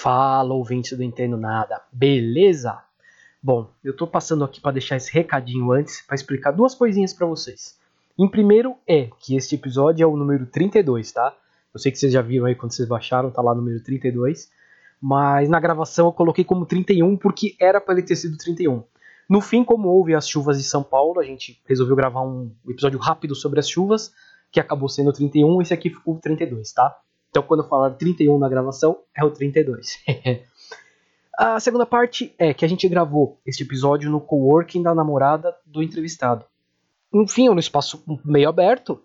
Fala, ouvinte do Entendo Nada, beleza? Bom, eu tô passando aqui para deixar esse recadinho antes para explicar duas coisinhas para vocês. Em primeiro é que este episódio é o número 32, tá? Eu sei que vocês já viram aí quando vocês baixaram, tá lá no número 32. Mas na gravação eu coloquei como 31 porque era para ele ter sido 31. No fim, como houve as chuvas de São Paulo, a gente resolveu gravar um episódio rápido sobre as chuvas, que acabou sendo 31, esse aqui ficou 32, tá? Então quando falar 31 na gravação, é o 32. a segunda parte é que a gente gravou este episódio no coworking da namorada do entrevistado. Enfim, no espaço meio aberto,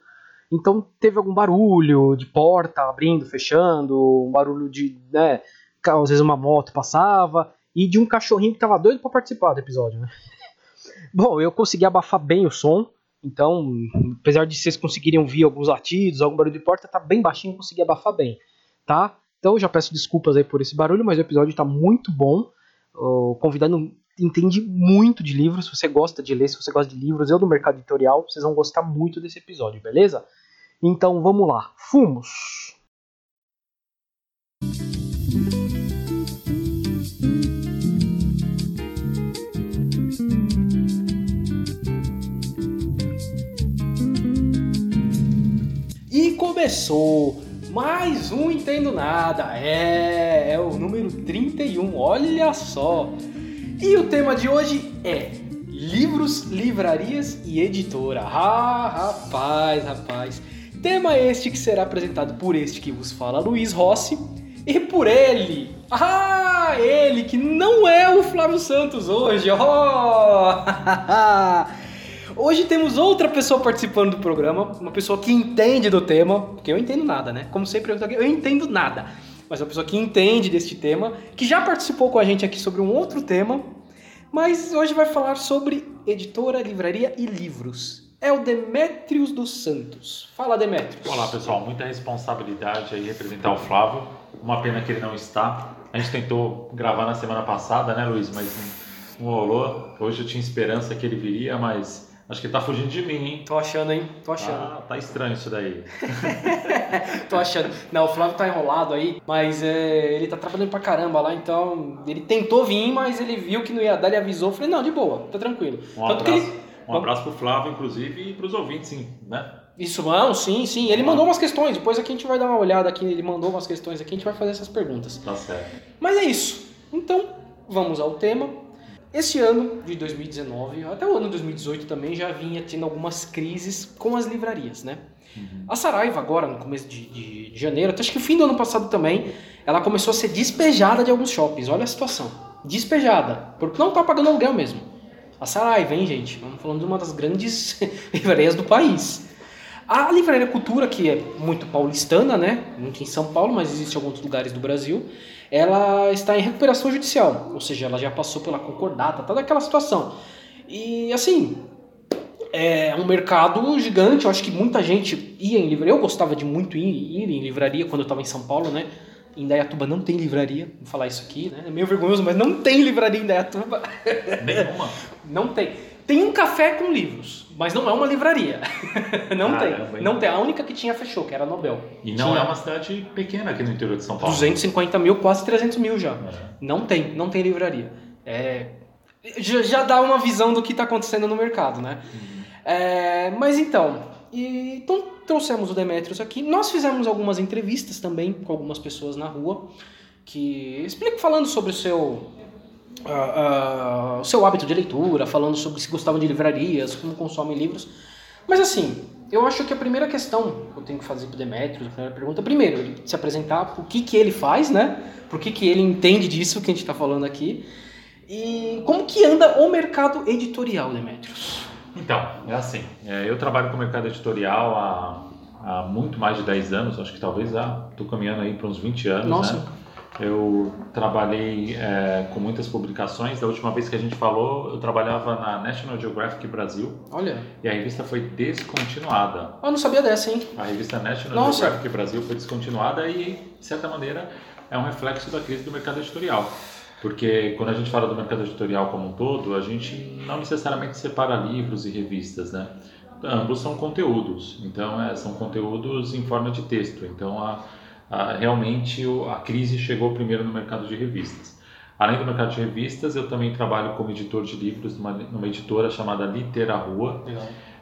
então teve algum barulho de porta abrindo, fechando, um barulho de, né, às vezes uma moto passava, e de um cachorrinho que tava doido para participar do episódio, né? Bom, eu consegui abafar bem o som, então, apesar de vocês conseguirem ouvir alguns latidos, algum barulho de porta, tá bem baixinho, consegui abafar bem, tá? Então, já peço desculpas aí por esse barulho, mas o episódio tá muito bom. O convidado entende muito de livros, se você gosta de ler, se você gosta de livros, eu do mercado editorial, vocês vão gostar muito desse episódio, beleza? Então, vamos lá. Fumos! Começou mais um Entendo Nada. É, é o número 31, olha só. E o tema de hoje é livros, livrarias e editora. Ah, rapaz, rapaz. Tema este que será apresentado por este que vos fala, Luiz Rossi, e por ele. Ah, ele que não é o Flávio Santos hoje. Oh! Hoje temos outra pessoa participando do programa, uma pessoa que entende do tema, porque eu entendo nada, né? Como sempre eu, entendo nada, mas uma pessoa que entende deste tema, que já participou com a gente aqui sobre um outro tema, mas hoje vai falar sobre editora, livraria e livros. É o Demetrios dos Santos. Fala, Demetrios. Olá, pessoal. Muita responsabilidade aí representar o Flávio. Uma pena que ele não está. A gente tentou gravar na semana passada, né, Luiz? Mas não rolou. Hoje eu tinha esperança que ele viria, mas Acho que ele tá fugindo de mim, hein? Tô achando, hein? Tô achando. Ah, tá estranho isso daí. Tô achando. Não, o Flávio tá enrolado aí, mas é, ele tá trabalhando pra caramba lá, então ele tentou vir, mas ele viu que não ia dar, ele avisou. Eu falei, não, de boa, tá tranquilo. Um Tanto abraço, ele... um abraço pro Flávio, inclusive, e pros ouvintes, sim, né? Isso, não, sim, sim. Ele mandou umas questões, depois aqui a gente vai dar uma olhada aqui, ele mandou umas questões aqui, a gente vai fazer essas perguntas. Tá certo. Mas é isso. Então, vamos ao tema. Esse ano de 2019, até o ano de 2018 também, já vinha tendo algumas crises com as livrarias, né? Uhum. A Saraiva agora, no começo de, de, de janeiro, até acho que o fim do ano passado também, ela começou a ser despejada de alguns shoppings. Olha a situação. Despejada. Porque não está pagando aluguel mesmo. A Saraiva, hein, gente? Vamos falando de uma das grandes livrarias do país. A Livraria Cultura, que é muito paulistana, né? Muito em São Paulo, mas existe em alguns lugares do Brasil ela está em recuperação judicial, ou seja, ela já passou pela concordata, toda aquela situação. E assim, é um mercado gigante, eu acho que muita gente ia em livraria, eu gostava de muito ir, ir em livraria quando eu estava em São Paulo, né? Em Dayatuba não tem livraria, vou falar isso aqui, né? É meio vergonhoso, mas não tem livraria em Dayatuba. Nenhuma? não tem. Tem um café com livros, mas não é uma livraria. não Caramba, tem. Não tem. A única que tinha fechou, que era a Nobel. E não tinha... é uma cidade pequena aqui no interior de São Paulo. 250 mil, quase 300 mil já. É. Não tem, não tem livraria. É... Já dá uma visão do que está acontecendo no mercado, né? Uhum. É... Mas então, e... então trouxemos o Demetrius aqui. Nós fizemos algumas entrevistas também com algumas pessoas na rua que explicam falando sobre o seu uh, uh, o seu hábito de leitura, falando sobre se gostavam de livrarias, como consomem livros. Mas assim, eu acho que a primeira questão que eu tenho que fazer para o Demetrius, a primeira pergunta, primeiro, ele se apresentar, o que, que ele faz, né? Por que, que ele entende disso que a gente está falando aqui. E como que anda o mercado editorial, Demetrius? Então, é assim, é, eu trabalho com o mercado editorial há, há muito mais de 10 anos, acho que talvez já estou caminhando aí para uns 20 anos, Nossa. né? Eu trabalhei é, com muitas publicações. Da última vez que a gente falou, eu trabalhava na National Geographic Brasil. Olha. E a revista foi descontinuada. Eu não sabia dessa, hein? A revista National Nossa. Geographic Brasil foi descontinuada e, de certa maneira, é um reflexo da crise do mercado editorial. Porque quando a gente fala do mercado editorial como um todo, a gente não necessariamente separa livros e revistas, né? Ambos são conteúdos. Então, é, são conteúdos em forma de texto. Então, a ah, realmente a crise chegou primeiro no mercado de revistas. Além do mercado de revistas, eu também trabalho como editor de livros numa, numa editora chamada Litera Rua.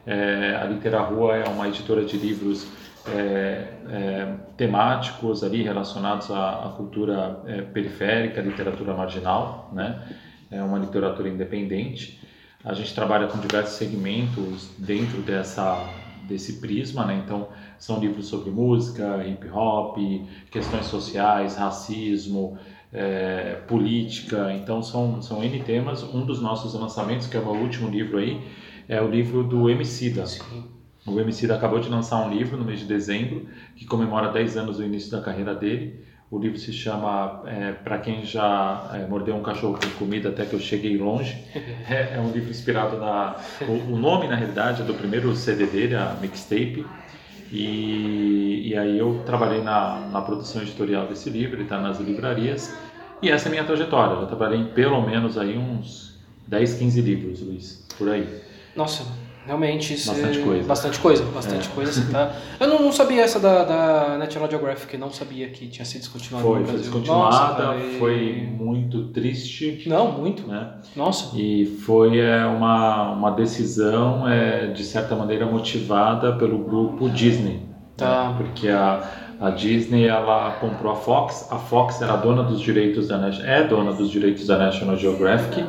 É, a Litera Rua é uma editora de livros é, é, temáticos ali relacionados à, à cultura é, periférica, literatura marginal, né? É uma literatura independente. A gente trabalha com diversos segmentos dentro dessa desse prisma, né? Então são livros sobre música, hip hop, questões sociais, racismo, é, política. Então são são n temas. Um dos nossos lançamentos, que é o meu último livro aí, é o livro do Emicida. Sim o Emicida acabou de lançar um livro no mês de dezembro que comemora 10 anos do início da carreira dele. O livro se chama é, Para Quem Já é, Mordeu um Cachorro com Comida Até Que Eu Cheguei Longe. É, é um livro inspirado na... O, o, nome, na realidade, é do primeiro CD dele, a Mixtape. E, e aí eu trabalhei na, na produção editorial desse livro, ele está nas livrarias. E essa é a minha trajetória. Eu trabalhei em pelo menos aí uns 10, 15 livros, Luiz, por aí. Nossa, Realmente, isso bastante é... coisa. Bastante coisa, bastante é. coisa. Assim, tá? Eu não, não, sabia essa da, da National Geographic, não sabia que tinha sido descontinuada foi, no Brasil. Foi descontinuada, Nossa, foi muito triste. Não, muito. Né? Nossa. E foi é, uma, uma decisão, é, de certa maneira, motivada pelo grupo Disney. Tá. Né? Porque a, a Disney ela comprou a Fox, a Fox era dona dos direitos da é dona dos direitos da National Geographic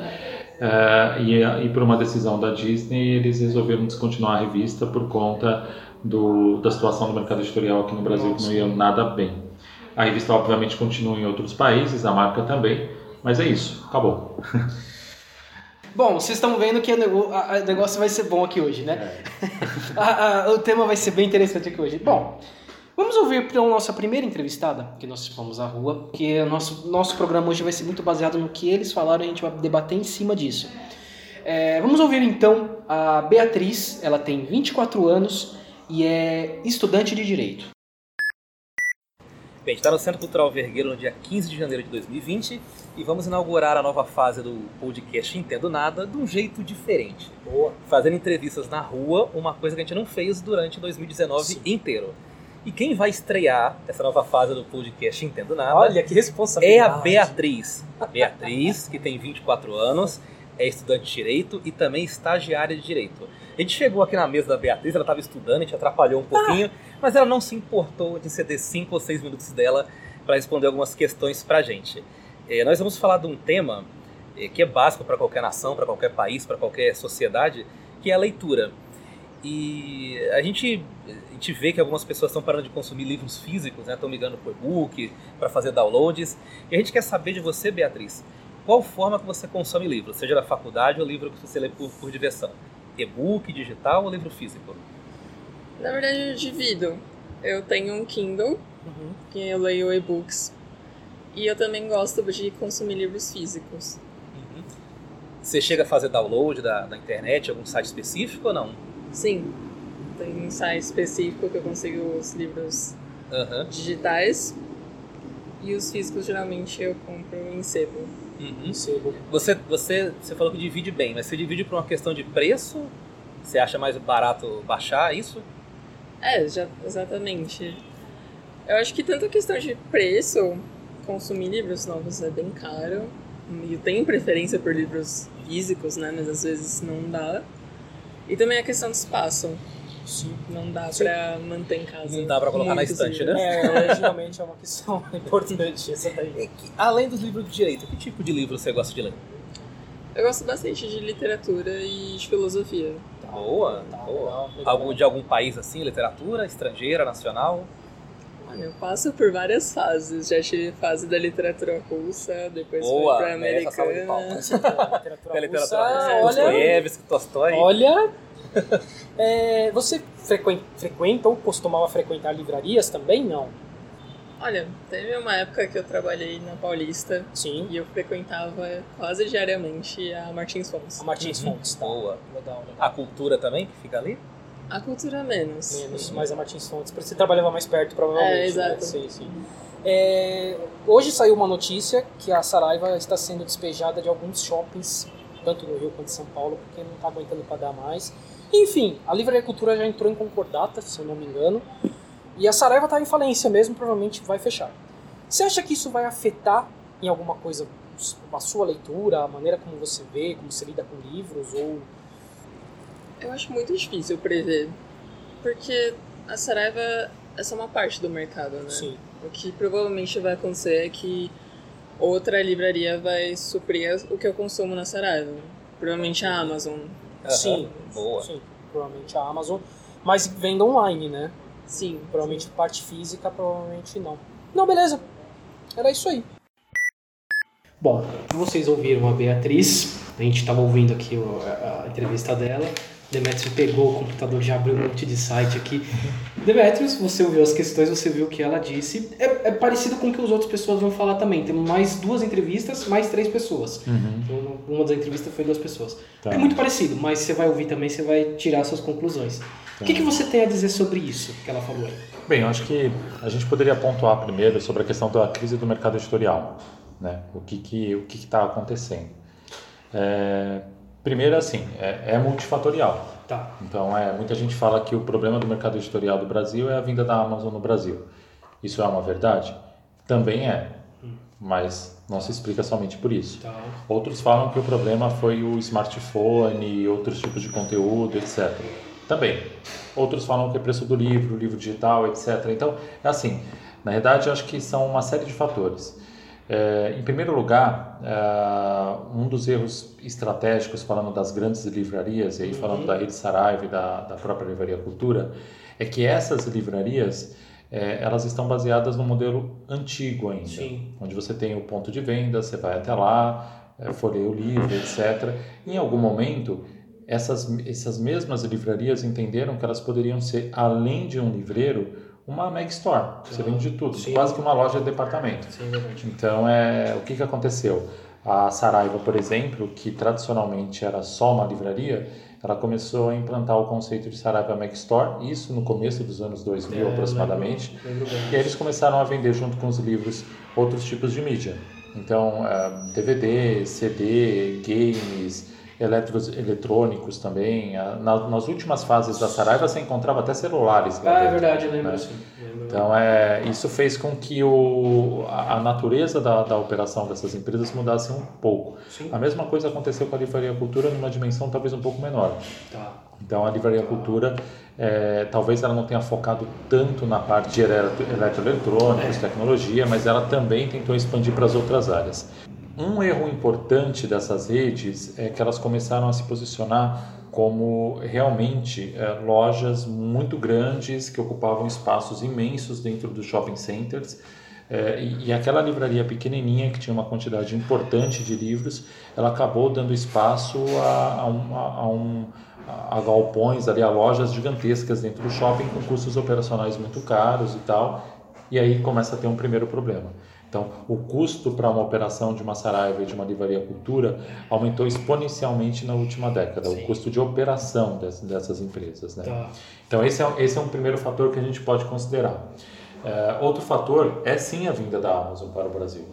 Uh, e, e, por uma decisão da Disney, eles resolveram descontinuar a revista por conta do, da situação do mercado editorial aqui no Brasil, Nossa. que não ia nada bem. A revista, obviamente, continua em outros países, a marca também, mas é isso, acabou. Bom, vocês estão vendo que o negócio vai ser bom aqui hoje, né? É. o tema vai ser bem interessante aqui hoje. Bom, Vamos ouvir então a nossa primeira entrevistada, que nós fomos à rua, que o nosso, nosso programa hoje vai ser muito baseado no que eles falaram e a gente vai debater em cima disso. É, vamos ouvir então a Beatriz, ela tem 24 anos e é estudante de Direito. Bem, a gente está no Centro Cultural Vergueiro no dia 15 de janeiro de 2020 e vamos inaugurar a nova fase do podcast Entendo Nada de um jeito diferente. Boa. Fazendo entrevistas na rua, uma coisa que a gente não fez durante 2019 Sim. inteiro. E quem vai estrear essa nova fase do podcast Entendo Nada Olha, que responsabilidade. é a Beatriz. A Beatriz, que tem 24 anos, é estudante de Direito e também estagiária de Direito. A gente chegou aqui na mesa da Beatriz, ela estava estudando, a gente atrapalhou um pouquinho, ah. mas ela não se importou de ceder 5 ou 6 minutos dela para responder algumas questões para a gente. É, nós vamos falar de um tema é, que é básico para qualquer nação, para qualquer país, para qualquer sociedade, que é a leitura. E a gente, gente vê que algumas pessoas estão parando de consumir livros físicos, né? estão migrando para e-book, para fazer downloads. E a gente quer saber de você, Beatriz, qual forma que você consome livros, seja da faculdade ou livro que você lê por, por diversão? E-book, digital ou livro físico? Na verdade, eu divido. Eu tenho um Kindle, uhum. que eu leio e-books. E eu também gosto de consumir livros físicos. Uhum. Você chega a fazer download da, da internet, algum site específico ou não? Sim. Tem um site específico que eu consigo os livros uhum. digitais. E os físicos geralmente eu compro em sebo. Uhum. sebo. Você, você, você falou que divide bem, mas você divide por uma questão de preço? Você acha mais barato baixar isso? É, já, exatamente. Eu acho que tanto a questão de preço, consumir livros novos é bem caro. E eu tenho preferência por livros físicos, né? Mas às vezes não dá. E também a questão do espaço. Sim. Não dá Sim. pra manter em casa. Não dá pra colocar na estante, livros. né? É, geralmente é uma questão importante essa daí. além dos livros de direito, que tipo de livro você gosta de ler? Eu gosto bastante de literatura e de filosofia. Tá, boa, tá, boa. Legal, Algum, de algum país assim, literatura, estrangeira, nacional? Olha, eu passo por várias fases. Já tive fase da literatura russa, depois Boa, fui pra americana. literatura, literatura russa, Dostoiévski, Tolstói. Olha, é, você frequenta, frequenta ou costumava frequentar livrarias também? Não. Olha, teve uma época que eu trabalhei na Paulista Sim. e eu frequentava quase diariamente a Martins Fontes. A Martins uhum. Fontes, tá. Boa. Legal, legal. A cultura também, que fica ali? A cultura menos. Menos, mas a Martins Fontes. Você trabalhava mais perto, provavelmente. É, né? exato. Né? Sim, sim. É, hoje saiu uma notícia que a Saraiva está sendo despejada de alguns shoppings, tanto no Rio quanto em São Paulo, porque não está aguentando pagar mais. Enfim, a Livraria Cultura já entrou em concordata, se eu não me engano. E a Saraiva está em falência mesmo, provavelmente vai fechar. Você acha que isso vai afetar em alguma coisa a sua leitura, a maneira como você vê, como você lida com livros ou eu acho muito difícil prever, porque a Saraiva é só uma parte do mercado, né? Sim. O que provavelmente vai acontecer é que outra livraria vai suprir o que eu consumo na Saraiva. Provavelmente a Amazon. Sim, boa. Sim, provavelmente a Amazon. Mas venda online, né? Sim. Provavelmente parte física, provavelmente não. Não, beleza. Era isso aí. Bom, vocês ouviram a Beatriz. A gente estava ouvindo aqui a, a entrevista dela. Demetrius pegou o computador, já abriu um monte de site aqui. Demetrius, você ouviu as questões, você viu o que ela disse. É, é, parecido com o que as outras pessoas vão falar também. Temos mais duas entrevistas, mais três pessoas. Uhum. Então, uma das entrevistas foi duas pessoas. Tá. É muito parecido, mas você vai ouvir também, você vai tirar suas conclusões. O que, que você tem a dizer sobre isso que ela falou aí? Bem, eu acho que a gente poderia pontuar primeiro sobre a questão da crise do mercado editorial, né? O que que o que está acontecendo? É, primeiro, assim, é, é multifatorial. Tá. Então, é, muita gente fala que o problema do mercado editorial do Brasil é a vinda da Amazon no Brasil. Isso é uma verdade? Também é, mas não se explica somente por isso. Tá. Outros falam que o problema foi o smartphone e outros tipos de conteúdo, etc. Também. Outros falam que é preço do livro, livro digital, etc. Então, é assim, na verdade, eu acho que são uma série de fatores. É, em primeiro lugar, é, um dos erros estratégicos, falando das grandes livrarias, e aí falando da Rede Saraiva e da, da própria Livraria Cultura, é que essas livrarias é, elas estão baseadas no modelo antigo ainda, Sim. onde você tem o ponto de venda, você vai até lá, é, folheia o livro, etc. Em algum momento, essas, essas mesmas livrarias entenderam que elas poderiam ser, além de um livreiro, uma Meg Store. Você vende de tudo, Sim. quase que uma loja de departamento. Sim, verdade. Então, é, o que, que aconteceu? A Saraiva, por exemplo, que tradicionalmente era só uma livraria, ela começou a implantar o conceito de Saraiva Mac Store, isso no começo dos anos 2000 É, aproximadamente. lembro- lembro. E aí eles começaram a vender junto com os livros outros tipos de mídia. Então, eh, DVD, CD, games, eletros, eletrônicos também. Na- nas últimas fases da Saraiva você encontrava até celulares Ah, é dentro, verdade, eu lembro né? Lembro. Então, é, isso fez com que o, a, a natureza da, da operação dessas empresas mudasse um pouco. Sim. A mesma coisa aconteceu com a Livraria Cultura numa dimensão talvez um pouco menor. Tá. Então, a Livraria Cultura, é, talvez ela não tenha focado tanto na parte de eletro- eletroeletrônicos, tecnologia, mas ela também tentou expandir para as outras áreas. Um erro importante dessas redes é que elas começaram a se posicionar como realmente é, lojas muito grandes que ocupavam espaços imensos dentro dos shopping centers. É, e, e aquela livraria pequenininha que tinha uma quantidade importante de livros, ela acabou dando espaço a, a, um, a, um a galpões ali, a lojas gigantescas dentro do shopping com custos operacionais muito caros e tal. E aí começa a ter um primeiro problema. Então, o custo para uma operação de uma Saraiva e de uma livraria cultura aumentou exponencialmente na última década, Sim. o custo de operação des- dessas empresas. Né? Tá. Então, esse é, esse é um primeiro fator que a gente pode considerar. É, outro fator é sim a vinda da Amazon para o Brasil.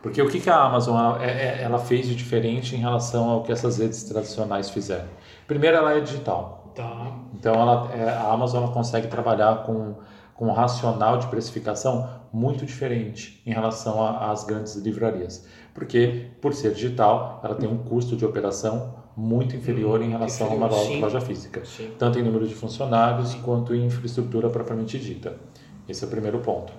Porque o que, que a Amazon ela, é- é- ela fez de diferente em relação ao que essas redes tradicionais fizeram? Primeiro, ela é digital. Tá. Então, ela, é, a Amazon ela consegue trabalhar com, com um racional de precificação muito diferente em relação às grandes livrarias. Porque, por ser digital, ela tem um custo de operação muito inferior em relação a uma inferior, loja, sim. loja física, Sim. tanto em número de funcionários quanto em infraestrutura propriamente dita. Esse é o primeiro ponto.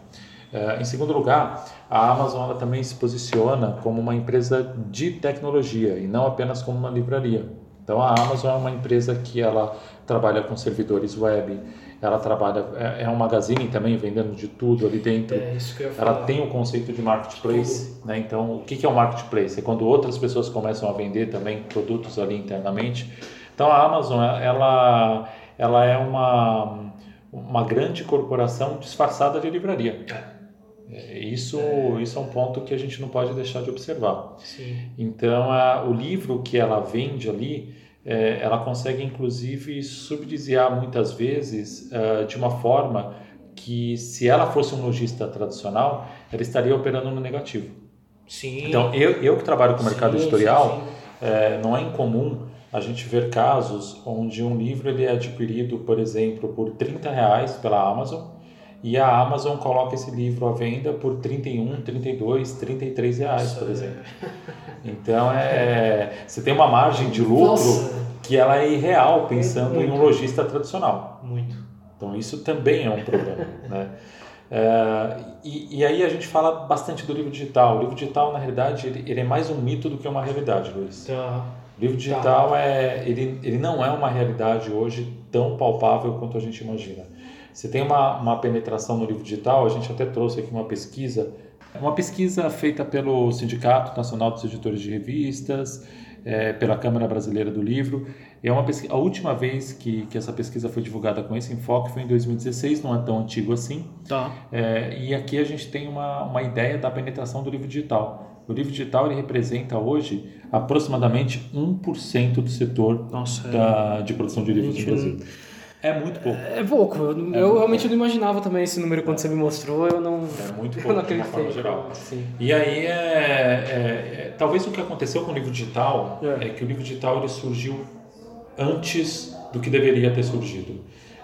Eh, em segundo lugar, a Amazon ela também se posiciona como uma empresa de tecnologia e não apenas como uma livraria. Então a Amazon é uma empresa que ela trabalha com servidores web, ela trabalha é, é um magazine também vendendo de tudo ali dentro. É isso que eu ia falar. Ela tem o conceito de marketplace, né? Então, o que é o marketplace? É quando outras pessoas começam a vender também produtos ali internamente. Então, a Amazon, ela, ela é uma, uma grande corporação disfarçada de livraria. É, Isso, isso é um ponto que a gente não pode deixar de observar. Sim. Então, a, o livro que ela vende ali, é, ela consegue inclusive subsidiar muitas vezes é, de uma forma que, se ela fosse um lojista tradicional, ela estaria operando no negativo. Sim. Então, eu, eu que trabalho com o mercado Sim, editorial, sim, sim. é, não é incomum a gente ver casos onde um livro ele é adquirido, por exemplo, por 30 reais pela Amazon e a Amazon coloca esse livro à venda por 31, 32, 33 reais, por exemplo. Então é, você tem uma margem de lucro Nossa. que ela é irreal pensando Muito. em um lojista tradicional. Muito. Então isso também é um problema, né? É, e, e aí a gente fala bastante do livro digital. O livro digital, na realidade, ele, ele é mais um mito do que uma realidade, Luiz. Tá. O livro digital é ele, ele não é uma realidade hoje tão palpável quanto a gente imagina. Você tem uma, uma penetração no livro digital, a gente até trouxe aqui uma pesquisa, uma pesquisa feita pelo Sindicato Nacional dos Editores de Revistas, é, pela Câmara Brasileira do Livro. É uma pesquisa, a última vez que, que essa pesquisa foi divulgada com esse enfoque foi em 2016, não é tão antigo assim. Tá. É, e aqui a gente tem uma, uma ideia da penetração do livro digital. O livro digital ele representa hoje aproximadamente 1% do setor Nossa, é. da, de produção de livros no Brasil. É muito pouco. É pouco. Eu, eu muito realmente não imaginava também esse número quando você me mostrou. Eu não. É muito eu pouco, não de uma forma geral. Sim. E aí, é, é- é- talvez o que aconteceu com o livro digital É. é, que o livro digital ele surgiu antes do que deveria ter surgido.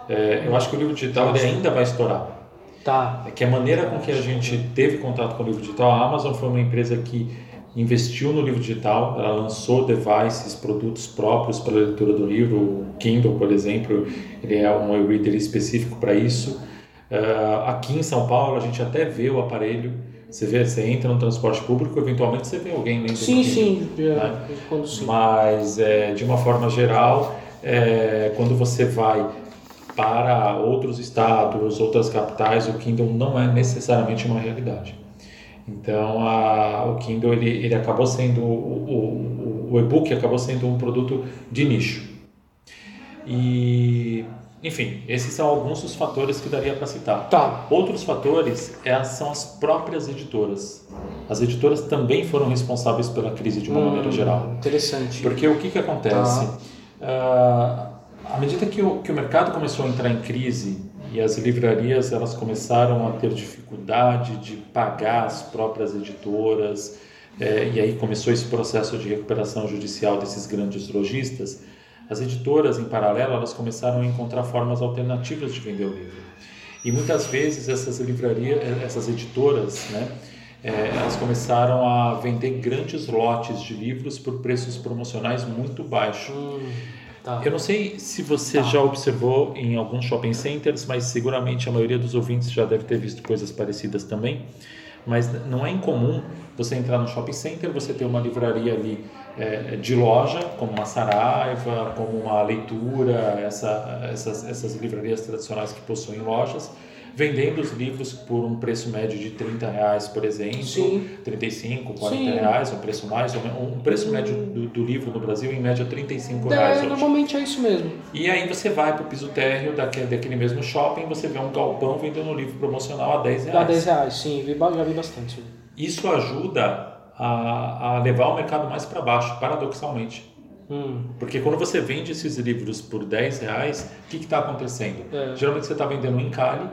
É, eu acho que o livro digital ele ainda vai estourar. Tá. É que a maneira com que a gente teve contato com o livro digital, a Amazon foi uma empresa que investiu no livro digital, ela lançou devices, produtos próprios para a leitura do livro, o Kindle, por exemplo, ele é um e-reader específico para isso. Ah, aqui em São Paulo, a gente até vê o aparelho, você vê, você entra no transporte público, eventualmente você vê alguém lendo Sim, Kindle. sim. é, né? Quando sim. Mas, é, de uma forma geral, é, quando você vai para outros estados, outras capitais, o Kindle não é necessariamente uma realidade. Então, a, o Kindle ele, ele acabou sendo o, o, o e-book acabou sendo um produto de nicho. E, enfim, esses são alguns dos fatores que daria para citar. Tá. Outros fatores é, são as próprias editoras. As editoras também foram responsáveis pela crise de uma Hum, maneira geral. Interessante. Porque o que, que acontece? Ah, à medida que o, que o mercado começou a entrar em crise e as livrarias elas começaram a ter dificuldade de pagar as próprias editoras, eh, e aí começou esse processo de recuperação judicial desses grandes lojistas, as editoras, em paralelo, elas começaram a encontrar formas alternativas de vender o livro. E muitas vezes essas livrarias, essas editoras, né, eh, elas começaram a vender grandes lotes de livros por preços promocionais muito baixos. Hum, tá. Eu não sei se você Tá. já observou em alguns shopping centers, mas seguramente a maioria dos ouvintes já deve ter visto coisas parecidas também. Mas não é incomum você entrar no shopping center, você ter uma livraria ali eh, de loja, como uma Saraiva, como uma Leitura, essa, essas, essas livrarias tradicionais que possuem lojas, vendendo os livros por um preço médio de 30 reais, por exemplo, Sim. 35, 40 Sim. reais, um preço mais, ou menos- um preço médio do, do livro no Brasil em média 35 reais É, hoje. normalmente é isso mesmo. E aí você vai para o piso térreo daquele, daquele mesmo shopping, você vê um galpão vendendo um livro promocional a 10 Dá reais. 10 reais, sim. vi Já vi bastante. Isso ajuda a, a levar o mercado mais para baixo, paradoxalmente. Hum, Porque quando você vende esses livros por 10 reais, o que está acontecendo? É. Geralmente você está vendendo um encalhe,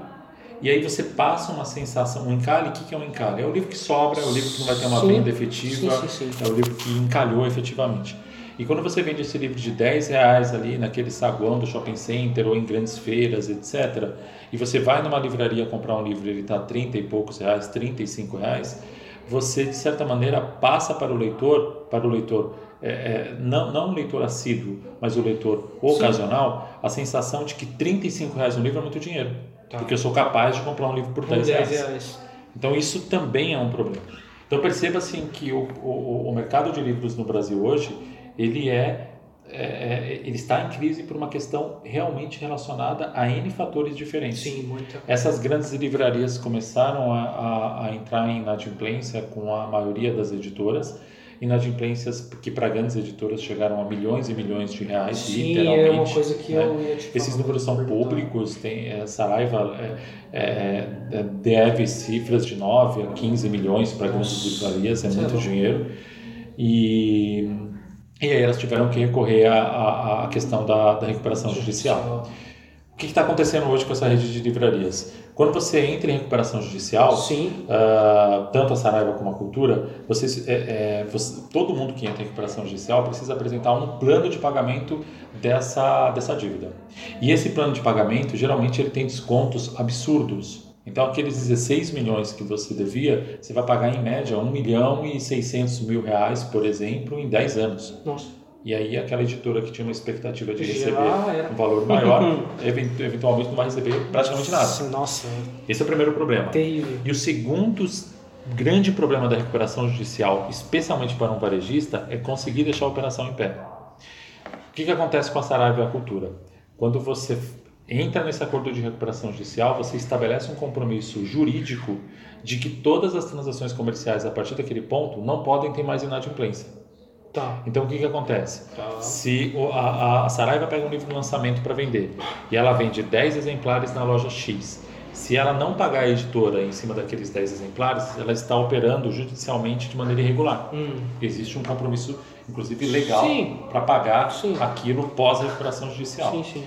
e aí você passa uma sensação. Um encalhe, o que, é um encalhe? É o livro que sobra, é o livro que não vai ter uma Sim. venda efetiva, Sim, sim, sim. é o livro que encalhou efetivamente. E quando você vende esse livro de 10 reais ali naquele saguão do shopping center ou em grandes feiras, etc., e você vai numa livraria comprar um livro e ele está 30 e poucos reais, 35 reais, você de certa maneira passa para o leitor, para o leitor é, é, não, não um leitor assíduo, mas o leitor ocasional, a sensação de que 35 reais um livro é muito dinheiro. Tá. Porque eu sou capaz de comprar um livro por por 10 10 reais. reais. Então isso também é um problema. Então perceba assim que o, o, o mercado de livros no Brasil hoje ele é, é, é- ele está em crise por uma questão realmente relacionada a n fatores diferentes. Sim, muita. Essas grandes livrarias começaram a, a, a entrar em inadimplência com a maioria das editoras, inadimplências que para grandes editoras chegaram a milhões e milhões de reais, Sim, literalmente. é uma coisa que né? eu ia te falar. Esses números são públicos, tem é, Saraiva é, é, é, deve cifras de 9 a 15 milhões para grandes livrarias, é é muito dinheiro. E, e aí elas tiveram que recorrer à, à, à questão da, da recuperação judicial. O que está acontecendo hoje com essa rede de livrarias? Quando você entra em recuperação judicial, Sim, ah, tanto a Saraiva como a Cultura, você, é, é, você- todo mundo que entra em recuperação judicial precisa apresentar um plano de pagamento dessa, dessa dívida. E esse plano de pagamento, geralmente, ele tem descontos absurdos. Então, aqueles 16 milhões que você devia, você vai pagar em média 1 milhão e 600 mil reais, por exemplo, em 10 anos. Nossa. E aí, aquela editora que tinha uma expectativa de receber era. um valor maior, event- eventualmente não vai receber praticamente nada. Nossa, Esse é o primeiro problema. terrível. E o segundo grande problema da recuperação judicial, especialmente para um varejista, é conseguir deixar a operação em pé. O que, que acontece com a Saraiva e a Cultura? Quando você entra nesse acordo de recuperação judicial, você estabelece um compromisso jurídico de que todas as transações comerciais a partir daquele ponto não podem ter mais inadimplência. Tá. Então o que, que acontece? Tá. Se o- a, a Saraiva pega um livro de lançamento para vender e ela vende 10 exemplares na loja X, se ela não pagar a editora em cima daqueles 10 exemplares, ela está operando judicialmente de maneira irregular. Hum. Existe um compromisso, inclusive legal, para pagar Sim. aquilo pós-recuperação judicial. Sim, sim.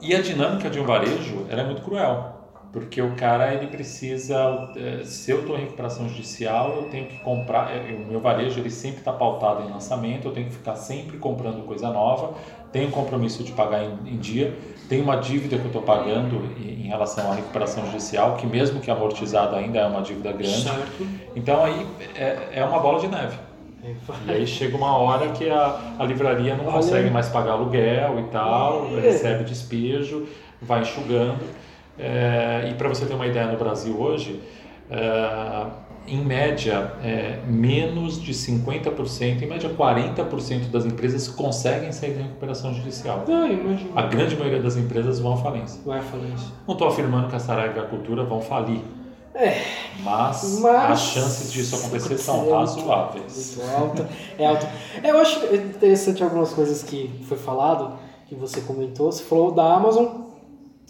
E a dinâmica de um varejo ela é muito cruel, porque o cara ele precisa, eh, se eu estou em recuperação judicial, eu tenho que comprar, eh, o meu varejo ele sempre está pautado em lançamento, eu tenho que ficar sempre comprando coisa nova, tenho compromisso de pagar em, em dia, tenho uma dívida que eu estou pagando em, em relação à recuperação judicial, que mesmo que amortizada ainda é uma dívida grande. Certo. Então aí é, é uma bola de neve. E aí chega uma hora que a, a livraria não Olha. consegue mais pagar aluguel e tal, É. recebe despejo, vai enxugando. É, e para você ter uma ideia, no Brasil hoje, é, em média, é, menos de 50%, em média 40% das empresas conseguem sair da recuperação judicial. Ah, imagina. A grande maioria das empresas vão à falência. Vai falar isso. Não estou afirmando que a Saraiva e a Cultura vão falir, É, mas, Mas- as chances disso acontecer são razoáveis. Muito alto. É alto. Eu acho interessante algumas coisas que foi falado, que você comentou. Você falou da Amazon,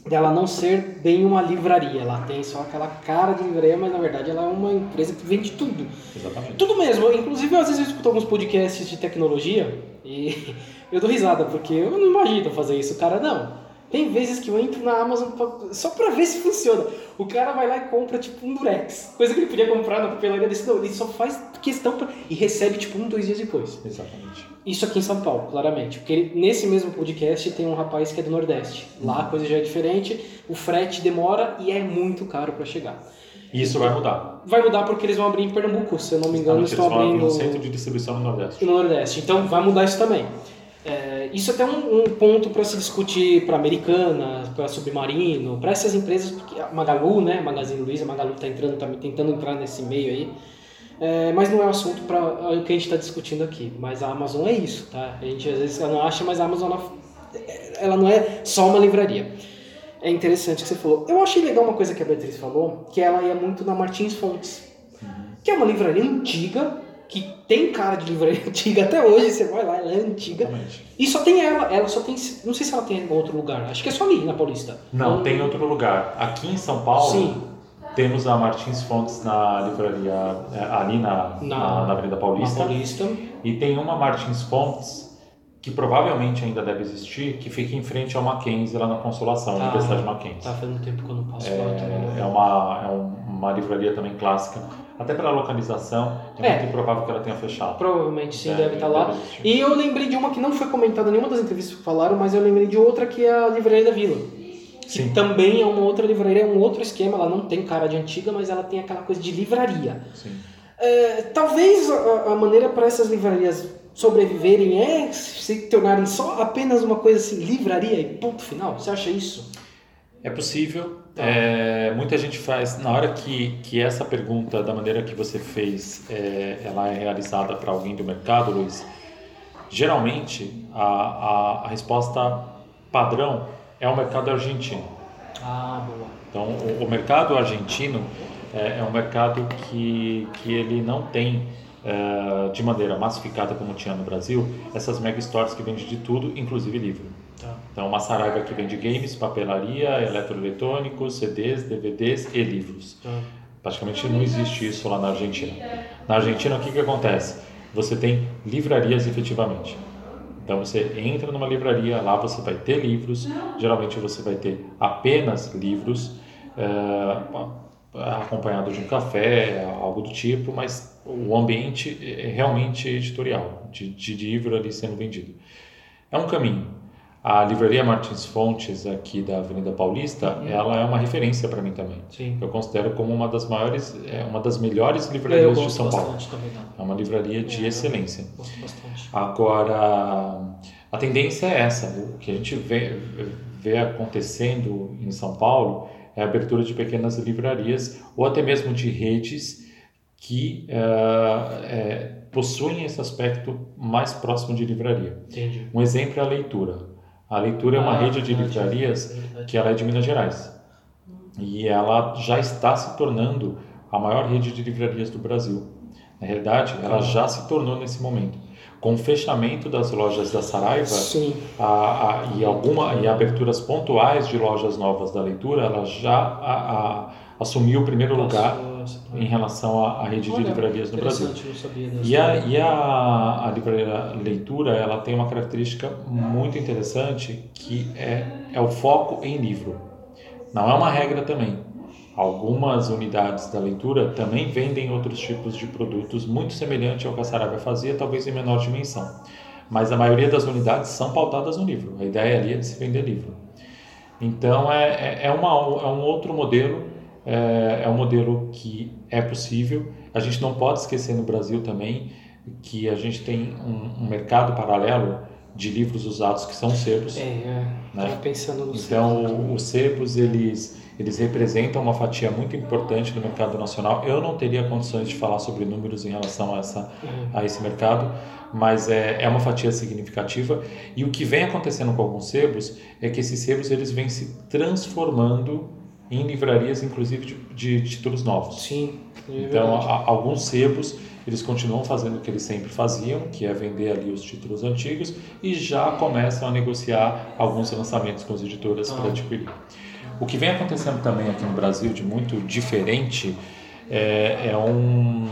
dela não ser bem uma livraria. Ela tem só aquela cara de livraria, mas na verdade ela é uma empresa que vende tudo. Exatamente. Tudo mesmo. Inclusive, às vezes eu escuto alguns podcasts de tecnologia e eu dou risada, porque eu não imagino fazer isso. O cara, não. Tem vezes que eu entro na Amazon pra- só pra ver se funciona. O cara vai lá e compra, tipo, um Durex. Coisa que ele podia comprar na papelaria desse. Não, ele só faz questão pra... e recebe, tipo, um, dois dias depois. Exatamente. Isso aqui em São Paulo, claramente. Porque ele- nesse mesmo podcast tem um rapaz que é do Nordeste. Lá a coisa já é diferente, o frete demora e é muito caro pra chegar. E isso vai mudar. Vai mudar porque eles vão abrir em Pernambuco, se eu não me engano, Eles estão vão abrir abrindo um centro de distribuição no Nordeste. no Nordeste. Então vai mudar isso também. É, isso é até um, um ponto para se discutir para Americana, para Submarino, para essas empresas, porque a Magalu, né, Magazine Luiza, Magalu está entrando, tá tentando entrar nesse meio aí. É, mas não é o assunto para o que a gente está discutindo aqui. Mas a Amazon é isso, tá? A gente às vezes não acha, mas a Amazon ela, não é só uma livraria. É interessante o que você falou. Eu achei legal uma coisa que a Beatriz falou, que ela ia muito na Martins Fontes, que é uma livraria antiga, que tem cara de livraria antiga até hoje, você vai lá, ela é antiga. Exatamente. E só tem ela, ela só tem, não sei se ela tem em outro lugar, acho que é só ali na Paulista. Não, tem outro lugar. Aqui em São Paulo, Sim. Temos a Martins Fontes na livraria, é, ali na, Na- na, na Avenida Na Paulista. Paulista. E tem uma Martins Fontes, que provavelmente ainda deve existir, que fica em frente ao Mackenzie, lá na Consolação, Ah, Universidade Mackenzie. Tá fazendo tempo que eu não passo lá também. É, é uma, é um- uma livraria também clássica. Até pela localização, é, É. muito improvável que ela tenha fechado. Provavelmente sim, É, deve estar lá. deve. E eu lembrei de uma que não foi comentada em nenhuma das entrevistas que falaram, mas eu lembrei de outra que é a Livraria da Vila. Que Sim. também é uma outra livraria, é um outro esquema, ela não tem cara de antiga, mas ela tem aquela coisa de livraria. Sim. É, talvez a, a maneira para essas livrarias sobreviverem é se tornarem só apenas uma coisa assim, livraria e ponto final. Você acha isso? É possível. Tá. É, muita gente faz, na hora que, que essa pergunta, da maneira que você fez, é, ela é realizada para alguém do mercado, Luiz, geralmente a, a, a resposta padrão é o mercado argentino. Ah, boa. Então, o, o mercado argentino é, é um mercado que, que ele não tem, é, de maneira massificada como tinha no Brasil, essas mega stores que vendem de tudo, inclusive livro. Tá. Então, uma Saraiva que vende games, papelaria, eletroeletrônicos, CDs, DVDs e livros. Tá. Praticamente não existe isso lá na Argentina. Na Argentina, o que, que acontece? Você tem livrarias efetivamente. Então você entra numa livraria, lá você vai ter livros, geralmente você vai ter apenas livros, eh, acompanhado de um café, algo do tipo, mas o ambiente é realmente editorial, de, de livro ali sendo vendido. É um caminho. A livraria Martins Fontes, aqui da Avenida Paulista, Uhum. ela é uma referência para mim também. Sim. Eu considero como uma das maiores, é, uma das melhores livrarias de São Paulo. também. É uma livraria de É. excelência. Gosto bastante. Agora, a tendência é essa. O que a gente vê, vê acontecendo em São Paulo é a abertura de pequenas livrarias ou até mesmo de redes que eh, eh, possuem esse aspecto mais próximo de livraria. Entendi. Um exemplo é a leitura. A leitura é uma Ah, rede de verdade, livrarias verdade. que ela é de Minas Gerais. E ela já está se tornando a maior rede de livrarias do Brasil. Na realidade, ela já se tornou nesse momento. Com o fechamento das lojas da Saraiva a, a, e, alguma, e aberturas pontuais de lojas novas da leitura, ela já a, assumiu o primeiro lugar em relação à, à rede de Olha, livrarias no Brasil. E a, e a, a livraria leitura, ela tem uma característica muito interessante que é, é o foco em livro. Não é uma regra também. Algumas unidades da leitura também vendem outros tipos de produtos muito semelhante ao que a Saraiva fazia, talvez em menor dimensão. Mas a maioria das unidades são pautadas no livro. A ideia ali é de se vender livro. Então é, é, é, uma, é um outro modelo, é, é um modelo que é possível. A gente não pode esquecer no Brasil também que a gente tem um, um mercado paralelo de livros usados que são sebos. É, é. Né? Pensando no Então, os sebos, eles, eles representam uma fatia muito importante do mercado nacional. Eu não teria condições de falar sobre números em relação a, essa, Uhum. a esse mercado, mas é, é uma fatia significativa. E o que vem acontecendo com alguns sebos é que esses sebos eles vêm se transformando em livrarias, inclusive de, de títulos novos. Sim. é Então, a- alguns sebos, eles continuam fazendo o que eles sempre faziam, que é vender ali os títulos antigos, e já começam a negociar alguns lançamentos com as editoras Ah. para adquirir. O que vem acontecendo também aqui no Brasil de muito diferente é, é um,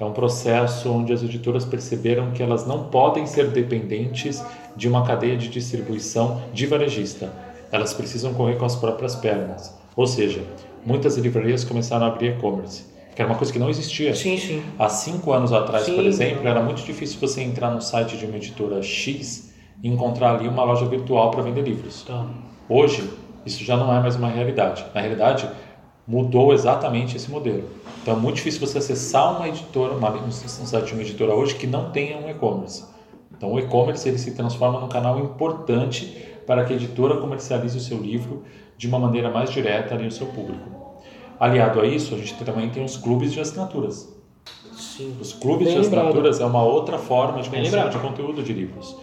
é um processo onde as editoras perceberam que elas não podem ser dependentes de uma cadeia de distribuição de varejista. Elas precisam correr com as próprias pernas. Ou seja, muitas livrarias começaram a abrir e-commerce, que era uma coisa que não existia. Sim, sim. Há cinco anos atrás, por Sim. exemplo, era muito difícil você entrar no site de uma editora X e encontrar ali uma loja virtual para vender livros. Tá. Hoje, isso já não é mais uma realidade. Na realidade, mudou exatamente esse modelo. Então, é muito difícil você acessar uma editora, uma, um site de uma editora hoje que não tenha um e-commerce. Então, o e-commerce ele se transforma num canal importante para que a editora comercialize o seu livro de uma maneira mais direta ali ao seu público. Aliado a isso, a gente também tem os clubes de assinaturas. Sim. Os clubes Bem de lembrado. assinaturas é uma outra forma de consumo lembrado. de conteúdo de livros.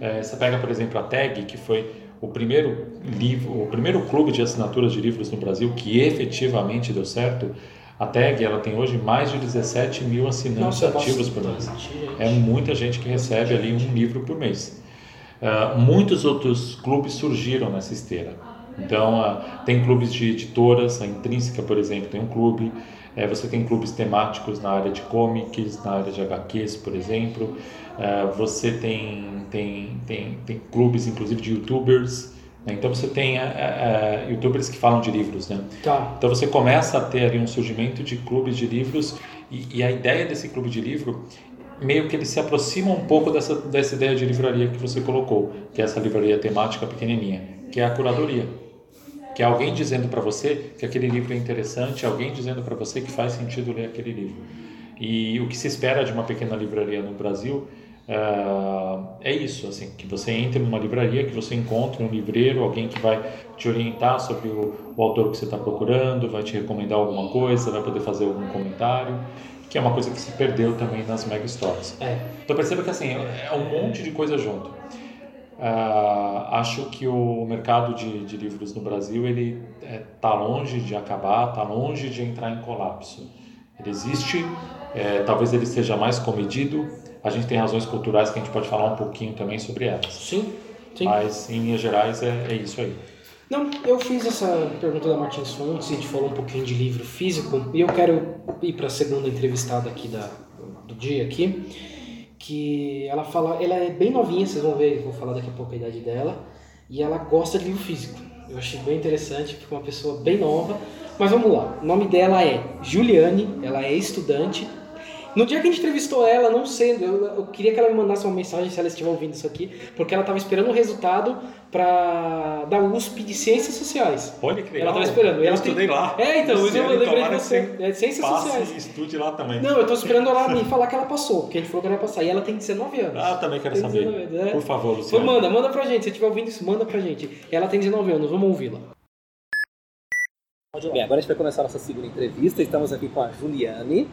É, você pega, por exemplo, a Tag, que foi o primeiro livro, o primeiro clube de assinaturas de livros no Brasil que efetivamente deu certo. A Tag, ela tem hoje mais de 17 mil assinantes Nossa, ativos por mês. É muita gente que recebe ali um livro por mês. Ah, muitos outros clubes surgiram nessa esteira. Então, ah, tem clubes de editoras, a Intrínseca, por exemplo, tem um clube. Eh, você tem clubes temáticos na área de comics, na área de HQs, por exemplo. Ah, você tem, tem, tem, tem clubes, inclusive, de youtubers. né? Então, você tem ah, ah, youtubers que falam de livros, né? Tá. Então você começa a ter ali um surgimento de clubes de livros e, e a ideia desse clube de livro meio que ele se aproxima um pouco dessa, dessa ideia de livraria que você colocou, que é essa livraria temática pequenininha, que é a curadoria. Que é alguém dizendo para você que aquele livro é interessante, alguém dizendo para você que faz sentido ler aquele livro. E o que se espera de uma pequena livraria no Brasil ah, é isso, assim, que você entre numa livraria, que você encontre um livreiro, alguém que vai te orientar sobre o, o autor que você está procurando, vai te recomendar alguma coisa, vai poder fazer algum comentário, que é uma coisa que se perdeu também nas mega stores. É. Então perceba que assim, é um monte de coisa junto. Ah, acho que o mercado de, de livros no Brasil ele está longe de acabar, está longe de entrar em colapso. Ele existe, é, talvez ele seja mais comedido. A gente tem razões culturais que a gente pode falar um pouquinho também sobre elas. Sim. Sim. Mas em linhas gerais é, é isso aí. Não, eu fiz essa pergunta da Martins Fontes, a gente falou um pouquinho de livro físico, e eu quero ir para a segunda entrevistada aqui da, do dia aqui, que ela fala, ela é bem novinha, vocês vão ver, vou falar daqui a pouco a idade dela, e ela gosta de livro físico. Eu achei bem interessante, porque é uma pessoa bem nova. Mas vamos lá, o nome dela é Juliane, ela é estudante. No dia que a gente entrevistou ela, não sendo, eu, eu queria que ela me mandasse uma mensagem se ela estiver ouvindo isso aqui, porque ela estava esperando o resultado para da USP de Ciências Sociais. Olha que legal. Ela tava esperando. Eu ela estudei tem- lá. É, então, Esse eu ano, lembrei de você. É, Ciências passe Sociais. estude lá também. Não, eu tô esperando ela me falar que ela passou, porque a gente falou que ela ia passar. E ela tem 19 anos. Ah, também quero saber. 19 anos, é. Por favor, Então Luciano. manda, manda pra gente. Se estiver ouvindo isso, manda pra gente. Ela tem 19 anos, vamos ouvi-la. Bem, agora a gente vai começar a nossa segunda entrevista. Estamos aqui com a Juliane,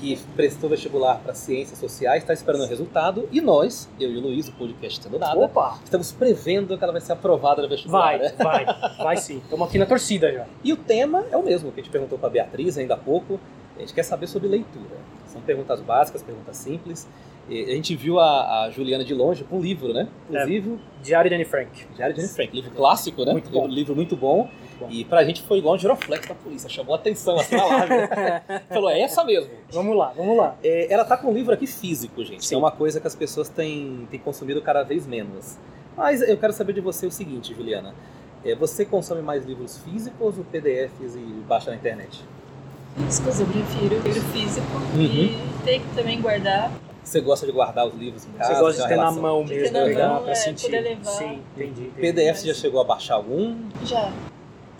que prestou vestibular para Ciências Sociais, está esperando o resultado. E nós, eu e o Luiz, o podcast Tendo Nada, Opa! estamos prevendo que ela vai ser aprovada no vestibular. Vai, né? vai, vai sim. Estamos aqui na torcida já. E o tema é o mesmo que a gente perguntou para a Beatriz ainda há pouco. A gente quer saber sobre leitura. São perguntas básicas, perguntas simples. E a gente viu a, a Juliana de longe com um livro, né? Inclusive, Diário de Anne Frank. Diário de Anne Frank, livro clássico, né? Muito bom. Livro, livro muito bom. bom. E pra gente foi igual um giroflex da polícia, chamou a atenção assim na live. Falou, é essa mesmo. Vamos lá, vamos lá. É, ela tá com um livro aqui físico, gente. Sim. É uma coisa que as pessoas têm, têm consumido cada vez menos. Mas eu quero saber de você o seguinte, Juliana. É, você consome mais livros físicos ou PDFs e baixa na internet? Físicos eu prefiro, livro físico. Uhum. E tem que também guardar. Você gosta de guardar os livros em casa? Você gosta de ter uma na relação? mão De ter mesmo, na pegar mão, pra é, sentir. poder levar. Sim, entendi. entendi. PDF você já chegou a baixar algum? Já.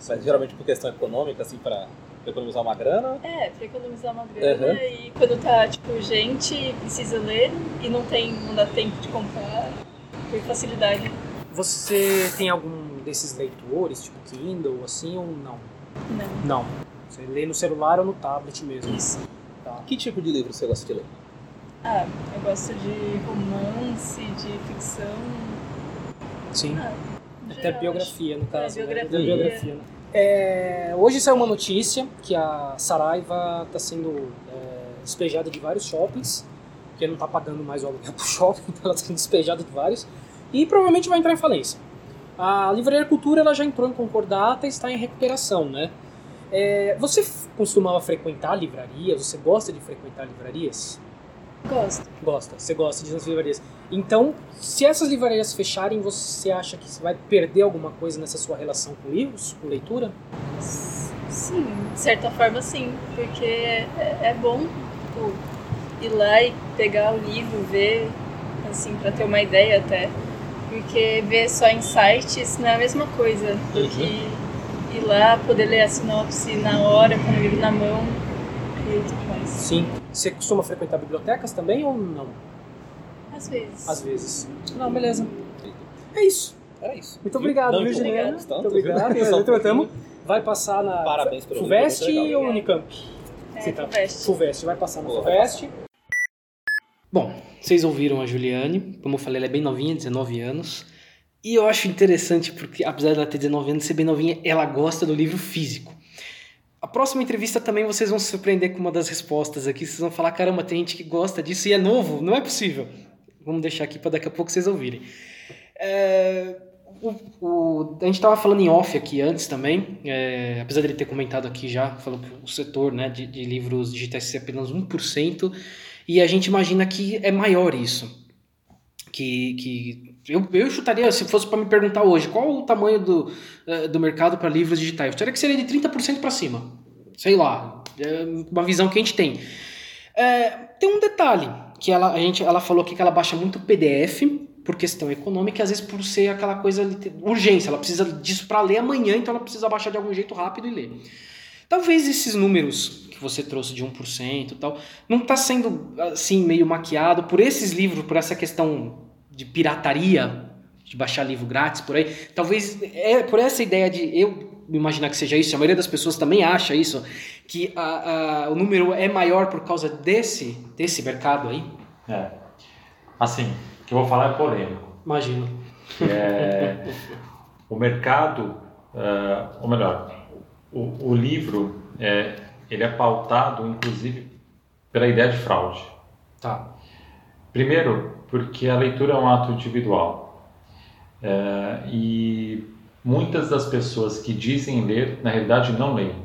Mas geralmente por questão econômica, assim, pra economizar uma grana? É, pra economizar uma grana Uhum. e quando tá, tipo, gente e precisa ler e não tem, não dá tempo de comprar, por facilidade. Você tem algum desses leitores, tipo Kindle, assim, ou não? Não. Não. Você lê no celular ou no tablet mesmo? Isso. Tá. Que tipo de livro você gosta de ler? Ah, eu gosto de romance, de ficção. Sim. Ah, Até geral, biografia, no caso. né? biografia. Até biografia, né? É, hoje saiu uma notícia que a Saraiva está sendo é, despejada de vários shoppings, porque não está pagando mais o aluguel pro shopping, então ela está sendo despejada de vários, e provavelmente vai entrar em falência. A Livraria Cultura ela já entrou em concordata e está em recuperação, né? É, você costumava frequentar livrarias? Você gosta de frequentar livrarias? Gosto. Gosta, você gosta de ir nas livrarias. Então, se essas livrarias fecharem, você acha que você vai perder alguma coisa nessa sua relação com livros, com leitura? Sim, de certa forma sim, porque é, é bom tipo, ir lá e pegar o livro, ver, assim, pra ter uma ideia até. Porque ver só em sites não é a mesma coisa do que ir lá, poder ler a sinopse na hora, com o livro na mão e tudo mais. Sim. Você costuma frequentar bibliotecas também ou não? Às vezes. Às vezes. Não, beleza. É isso. Era isso. Muito obrigado, Não viu, Juliana? Muito obrigado. tamo- pouquinho. Vai passar na Parabéns pelo FUVEST livro, ou. Unicamp? É, Você tá- FUVEST. FUVEST, vai passar na Boa, FUVEST. Bom, vocês ouviram a Juliane, como eu falei, ela é bem novinha, 19 anos. E eu acho interessante porque, apesar dela ter 19 anos e ser bem novinha, ela gosta do livro físico. A próxima entrevista também vocês vão se surpreender com uma das respostas aqui. Vocês vão falar: caramba, tem gente que gosta disso e é novo, não é possível. Vamos deixar aqui para daqui a pouco vocês ouvirem. É, o- o- a gente estava falando em off aqui antes também, é, apesar dele ter comentado aqui já, falou que o setor né, de, de livros digitais é apenas 1%, e a gente imagina que é maior isso. Que, que eu, eu chutaria, se fosse para me perguntar hoje, qual o tamanho do, eh, do mercado para livros digitais? Eu chutaria que seria de 30% para cima. Sei lá, é uma visão que a gente tem. É, tem um detalhe, que ela, a gente, ela falou aqui que ela baixa muito PDF, por questão econômica, e às vezes por ser aquela coisa de urgência, ela precisa disso para ler amanhã, então ela precisa baixar de algum jeito rápido e ler. Talvez esses números que você trouxe de 1% e tal, não está sendo assim meio maquiado por esses livros, por essa questão de pirataria, de baixar livro grátis por aí. Talvez é por essa ideia de eu imaginar que seja isso, a maioria das pessoas também acha isso, que a, a, o número é maior por causa desse, desse mercado aí. É. Assim, o que eu vou falar é polêmico. Imagino. é o mercado, eh, ou melhor, o, o livro, é, ele é pautado, inclusive, pela ideia de fraude. Tá. Primeiro, porque a leitura é um ato individual. Eh, e muitas das pessoas que dizem ler, na realidade, não leem.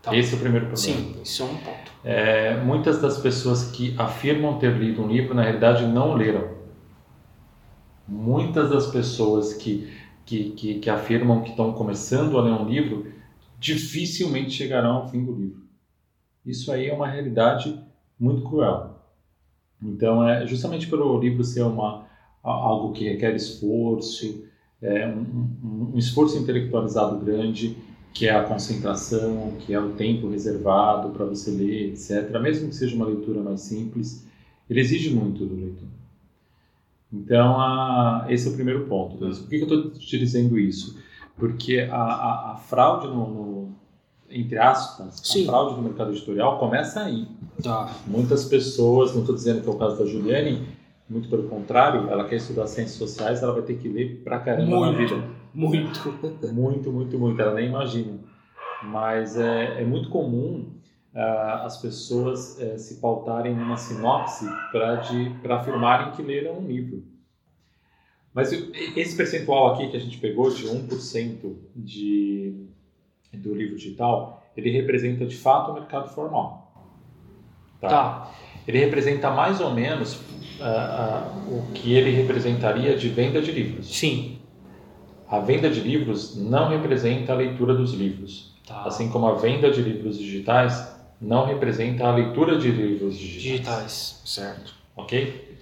Tá. Esse é o primeiro problema. Sim, isso é um ponto. É, muitas das pessoas que afirmam ter lido um livro, na realidade, não leram. Muitas das pessoas que, que, que, que afirmam que estão começando a ler um livro, dificilmente chegarão ao fim do livro. Isso aí é uma realidade muito cruel. Então, é justamente pelo livro ser uma, algo que requer esforço, é, um, um, esforço intelectualizado grande, que é a concentração, que é o tempo reservado para você ler, etc. Mesmo que seja uma leitura mais simples, ele exige muito do leitor. Então, a, esse é o primeiro ponto. Por que, que eu estou te dizendo isso? Porque a, a, a fraude no, no, entre aspas, Sim. a fraude no mercado editorial começa aí. Tá. Muitas pessoas, não estou dizendo que é o caso da Juliane, muito pelo contrário, ela quer estudar ciências sociais, ela vai ter que ler pra caramba muito, na vida. Muito. Muito, muito, muito. Ela nem imagina. Mas é, é muito comum uh, as pessoas uh, se pautarem numa sinopse para afirmarem que leram um livro. Mas esse percentual aqui que a gente pegou de 1% de, do livro digital, ele representa de fato o mercado formal. Tá. tá. Ele representa mais ou menos uh, uh, o que ele representaria de venda de livros. Sim. A venda de livros não representa a leitura dos livros. Tá. Assim como a venda de livros digitais não representa a leitura de livros digitais. Digitais, certo. Ok?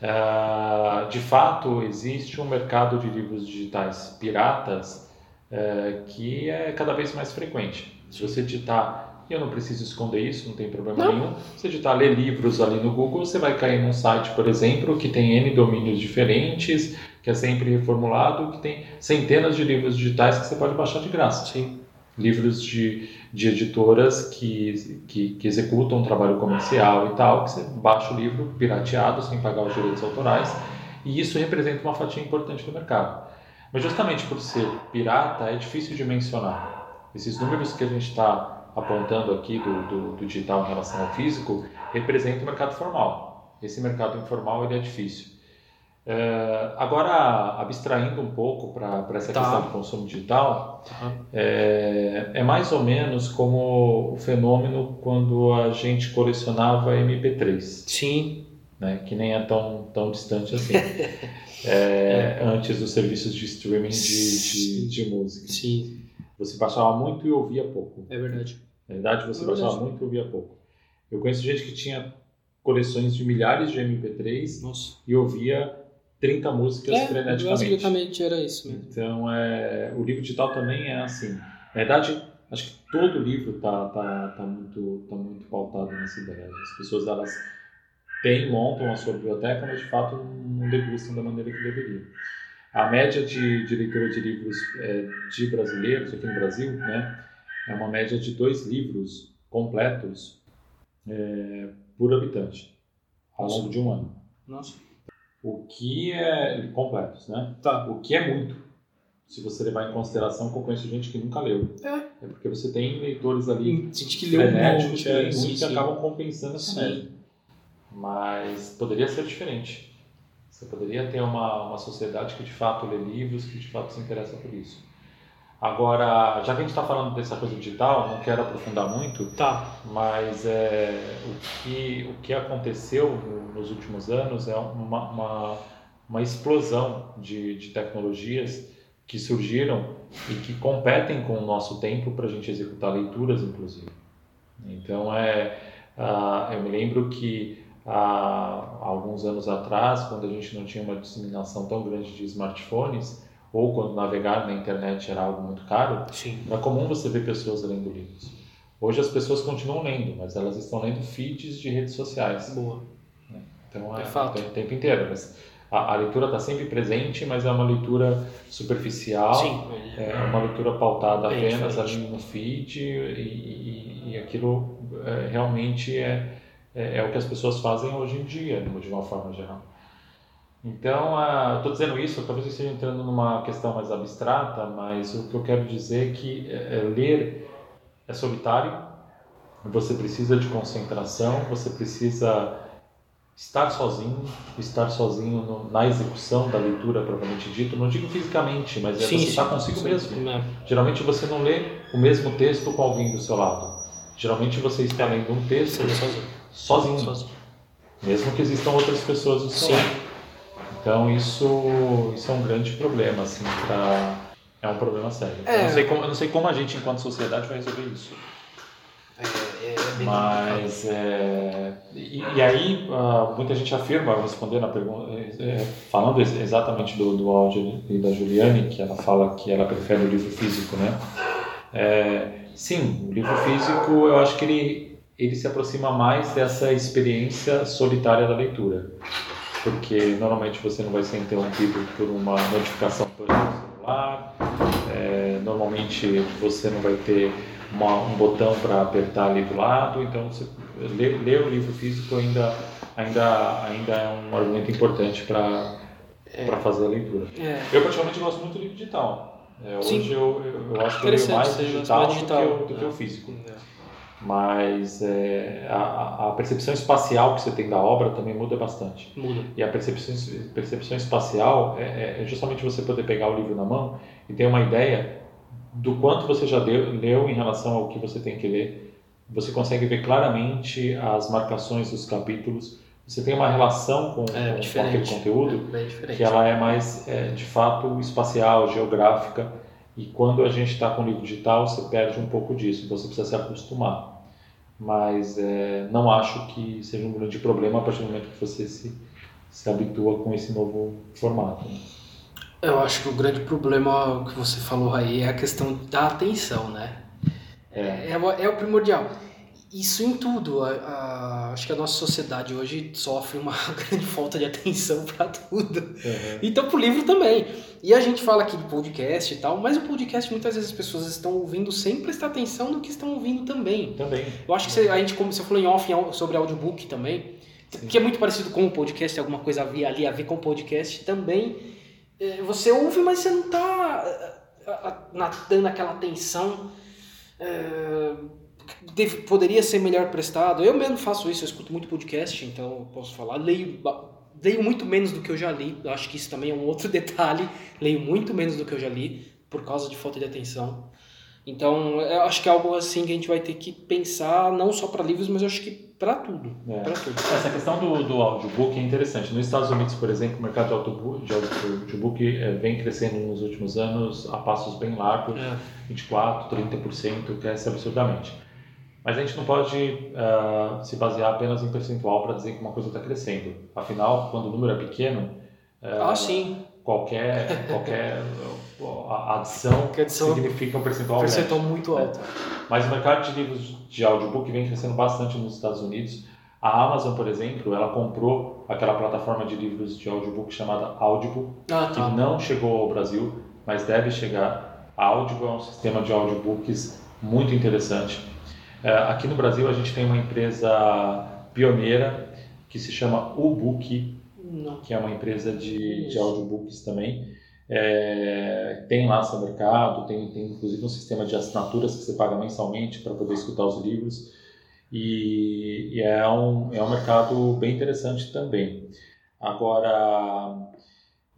Uh, de fato, existe um mercado de livros digitais piratas uh, que é cada vez mais frequente. Se você digitar, e eu não preciso esconder isso, não tem problema não. nenhum, se você digitar ler livros ali no Google, você vai cair num site, por exemplo, que tem N domínios diferentes, que é sempre reformulado, que tem centenas de livros digitais que você pode baixar de graça. Sim. Livros de de editoras que, que, que, executam um trabalho comercial e tal, que você baixa o livro pirateado sem pagar os direitos autorais, e isso representa uma fatia importante do mercado. Mas justamente por ser pirata, é difícil de mencionar. Esses números que a gente está apontando aqui do, do, do, digital em relação ao físico representam o mercado formal. Esse mercado informal ele é difícil. É, agora, abstraindo um pouco para essa tá. questão do consumo digital, tá. é, é, mais ou menos como o fenômeno quando a gente colecionava MP3. Sim. Né, que nem é tão, tão distante assim. é, antes dos serviços de streaming de, de, de, música. Sim. Você baixava muito e ouvia pouco. É verdade. Na verdade, você é baixava muito e ouvia pouco. Eu conheço gente que tinha coleções de milhares de MP3 Nossa. e ouvia 30 músicas é, freneticamente. Basicamente era isso mesmo. Então, é, o livro digital também é assim. Na verdade, acho que todo livro tá, tá, tá, muito, tá muito pautado nessa ideia. As pessoas, elas têm, montam a sua biblioteca, mas de fato não degustam da maneira que deveriam. A média de, de leitura de livros é, de brasileiros aqui no Brasil né, é uma média de dois livros completos é, por habitante ao longo de um ano. Nossa o que é completos, né? Tá. O que é muito. Se você levar em consideração que eu conheço gente que nunca leu. É. É porque você tem leitores ali gente que leu um monte, é, sim, que acabam compensando essa média. Mas poderia ser diferente. Você poderia ter uma, uma sociedade que de fato lê livros, que de fato se interessa por isso. Agora, já que a gente está falando dessa coisa digital, não quero aprofundar muito, tá. mas é, o, que, o que aconteceu nos últimos anos é uma, uma, uma explosão de, de tecnologias que surgiram e que competem com o nosso tempo para a gente executar leituras, inclusive. Então, é, uh, eu me lembro que há alguns anos atrás, quando a gente não tinha uma disseminação tão grande de smartphones, ou quando navegar na internet era algo muito caro, Sim. era comum você ver pessoas lendo livros. Hoje as pessoas continuam lendo, mas elas estão lendo feeds de redes sociais. Boa. Né? Então é, é fato. o tempo inteiro. Mas a, a leitura está sempre presente, mas é uma leitura superficial. Sim. É uma leitura pautada Bem apenas diferente. ali no feed e, e, e aquilo é, realmente é, é, é, o que as pessoas fazem hoje em dia, de uma forma geral. Então, estou dizendo isso, talvez eu esteja entrando numa questão mais abstrata, mas o que eu quero dizer é que é, ler é solitário, você precisa de concentração, você precisa estar sozinho, estar sozinho no, na execução da leitura propriamente dito, não digo fisicamente, mas é sim, você sim, estar consigo sim, mesmo. É. Geralmente você não lê o mesmo texto com alguém do seu lado. Geralmente você está lendo um texto sozinho. Sozinho. sozinho. Mesmo que existam outras pessoas seu lado. Então isso, isso é um grande problema, assim, pra... é um problema sério. É. Eu, não sei como, eu não sei como a gente, enquanto sociedade, vai resolver isso. É, É, bem Mas, é, e, e aí, ah, muita gente afirma, respondendo a pergunta, é, falando ex- exatamente do, do áudio e da Juliane, que ela fala que ela prefere o livro físico, né? É, sim, o livro físico, eu acho que ele, ele se aproxima mais dessa experiência solitária da leitura. Porque normalmente você não vai ser interrompido por uma notificação por celular, é, normalmente você não vai ter uma- um botão para apertar ali do lado, então você, ler, ler o livro físico ainda, ainda, ainda é um argumento importante para para fazer a leitura. É. Eu particularmente gosto muito do livro digital. É, hoje eu, eu, eu acho que eu leio mais digital, mais digital. do que o, do que É. o físico. Mas é, a, a percepção espacial que você tem da obra também muda bastante. Muda. E a percepção, percepção espacial é, é- é justamente você poder pegar o livro na mão e ter uma ideia do quanto você já deu, leu em relação ao que você tem que ler. Você consegue ver claramente as marcações dos capítulos. Você tem uma relação com, É, com- com aquele conteúdo É que ela é mais, é, de fato, espacial, geográfica. E quando a gente está com o livro digital, você perde um pouco disso. Então você precisa se acostumar. Mas é, não acho que seja um grande problema a partir do momento que você se, se habitua com esse novo formato. né? Eu acho que o grande problema que você falou aí é a questão da atenção, né? É. É, é o primordial. Isso em tudo. A- a- acho que a nossa sociedade hoje sofre uma grande falta de atenção para tudo. Então pro livro também. E a gente fala aqui de podcast e tal, mas o podcast muitas vezes as pessoas estão ouvindo sem prestar atenção no que estão ouvindo também. Também. Eu acho que você- a gente, como você falou em off sobre audiobook também, que é muito parecido com o podcast, alguma coisa ali a ver com o podcast também. é, Você ouve, mas você não está dando aquela atenção. é, deve- poderia ser melhor prestado. Eu mesmo faço isso, eu escuto muito podcast, então eu posso falar. Leio, leio muito menos do que eu já li. Eu acho que isso também é um outro detalhe. Leio muito menos do que eu já li por causa de falta de atenção. Então, eu acho que é algo assim que a gente vai ter que pensar, não só para livros, mas eu acho que para tudo. É. Tudo. Essa questão do, do audiobook é interessante. Nos Estados Unidos, por exemplo, o mercado de audiobook, de audiobook eh, vem crescendo nos últimos anos a passos bem largos. É. 24%, 30%, cresce absurdamente. Mas a gente não pode ah, se basear apenas em percentual para dizer que uma coisa está crescendo. Afinal, quando o número é pequeno, Ah, sim. qualquer, qualquer adição, adição- significa um percentual grande. Percentual muito alto. Mas o mercado de livros de audiobook vem crescendo bastante nos Estados Unidos. A Amazon, por exemplo, ela comprou aquela plataforma de livros de audiobook chamada Audible, Ah, que tá. não chegou ao Brasil, mas deve chegar. A Audible é um sistema de audiobooks muito interessante. É, aqui no Brasil a gente tem uma empresa pioneira que se chama Ubook, Não. que é uma empresa de, de audiobooks também. É, tem lá seu mercado, tem, tem inclusive um sistema de assinaturas que você paga mensalmente para poder escutar os livros. E, e é, um, é um mercado bem interessante também. Agora,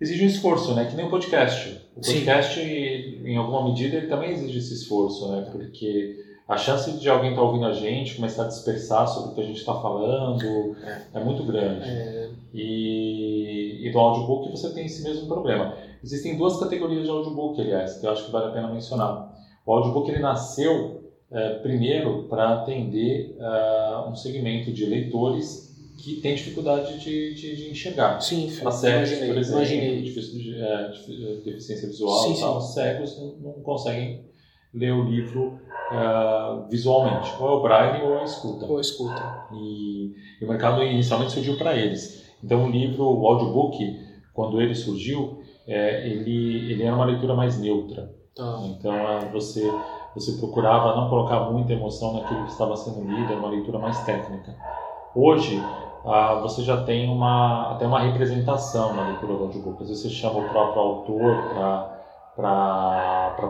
exige um esforço, né? Que nem o podcast. O Sim. podcast, em alguma medida, ele também exige esse esforço, né? Porque a chance de alguém estar ouvindo a gente, começar a dispersar sobre o que a gente está falando, é. muito grande. É, E, e do audiobook você tem esse mesmo problema. Existem duas categorias de audiobook, aliás, que eu acho que vale a pena mencionar. O audiobook ele nasceu eh, primeiro para atender ah, um segmento de leitores que tem dificuldade de, de, de enxergar. sim, cegos, por exemplo, imaginei. defici- eh, defi- deficiência visual Sim, tal, sim. cegos não, não conseguem ler o livro ah, visualmente. Ou é o braille ou é a escuta. Ou escuta. E, e o mercado inicialmente surgiu para eles. Então o livro, o audiobook, quando ele surgiu, é, ele, ele era uma leitura mais neutra. Tá. Então é, você, você procurava não colocar muita emoção naquilo que estava sendo lido, era uma leitura mais técnica. Hoje ah, você já tem uma, até uma representação na leitura do audiobook. Às vezes você chama o próprio autor para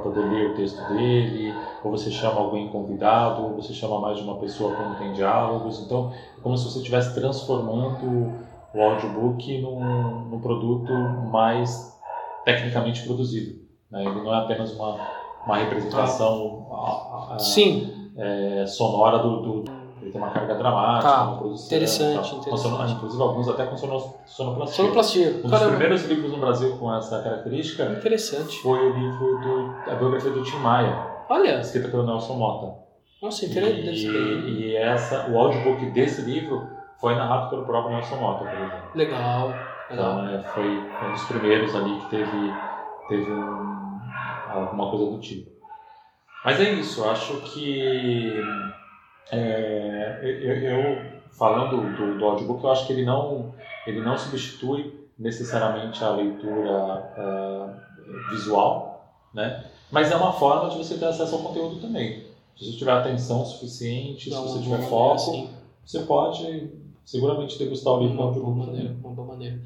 poder ler o texto dele, ou você chama alguém convidado, ou você chama mais de uma pessoa quando tem diálogos. Então é como se você estivesse transformando o audiobook num, num produto mais tecnicamente produzido. né? Ele não é apenas uma, uma representação a- a- Sim, é, sonora do, do- Ele tem uma carga dramática, Tá, uma produção. interessante, tal. interessante. Inclusive alguns até com sono- sonoplastia. sonoplastia. Um dos Caramba, primeiros livros no Brasil com essa característica interessante. foi o livro do, a biografia do Tim Maia, Olha, escrita pelo Nelson Mota. Nossa, E, interessante. e essa, o audiobook desse livro foi narrado pelo próprio Nelson Mota, por exemplo. Legal. Legal. Então é, foi um dos primeiros ali que teve, teve um, alguma coisa do tipo. Mas é isso, eu acho que é, eu, eu- falando do, do audiobook, eu acho que ele não, ele não substitui necessariamente a leitura é, visual, né? mas é uma forma de você ter acesso ao conteúdo também. Se você tiver atenção suficiente, se Não, você uma tiver foco, maneira, sim. você pode seguramente degustar o livro Uma boa audiobook. maneira, uma boa maneira.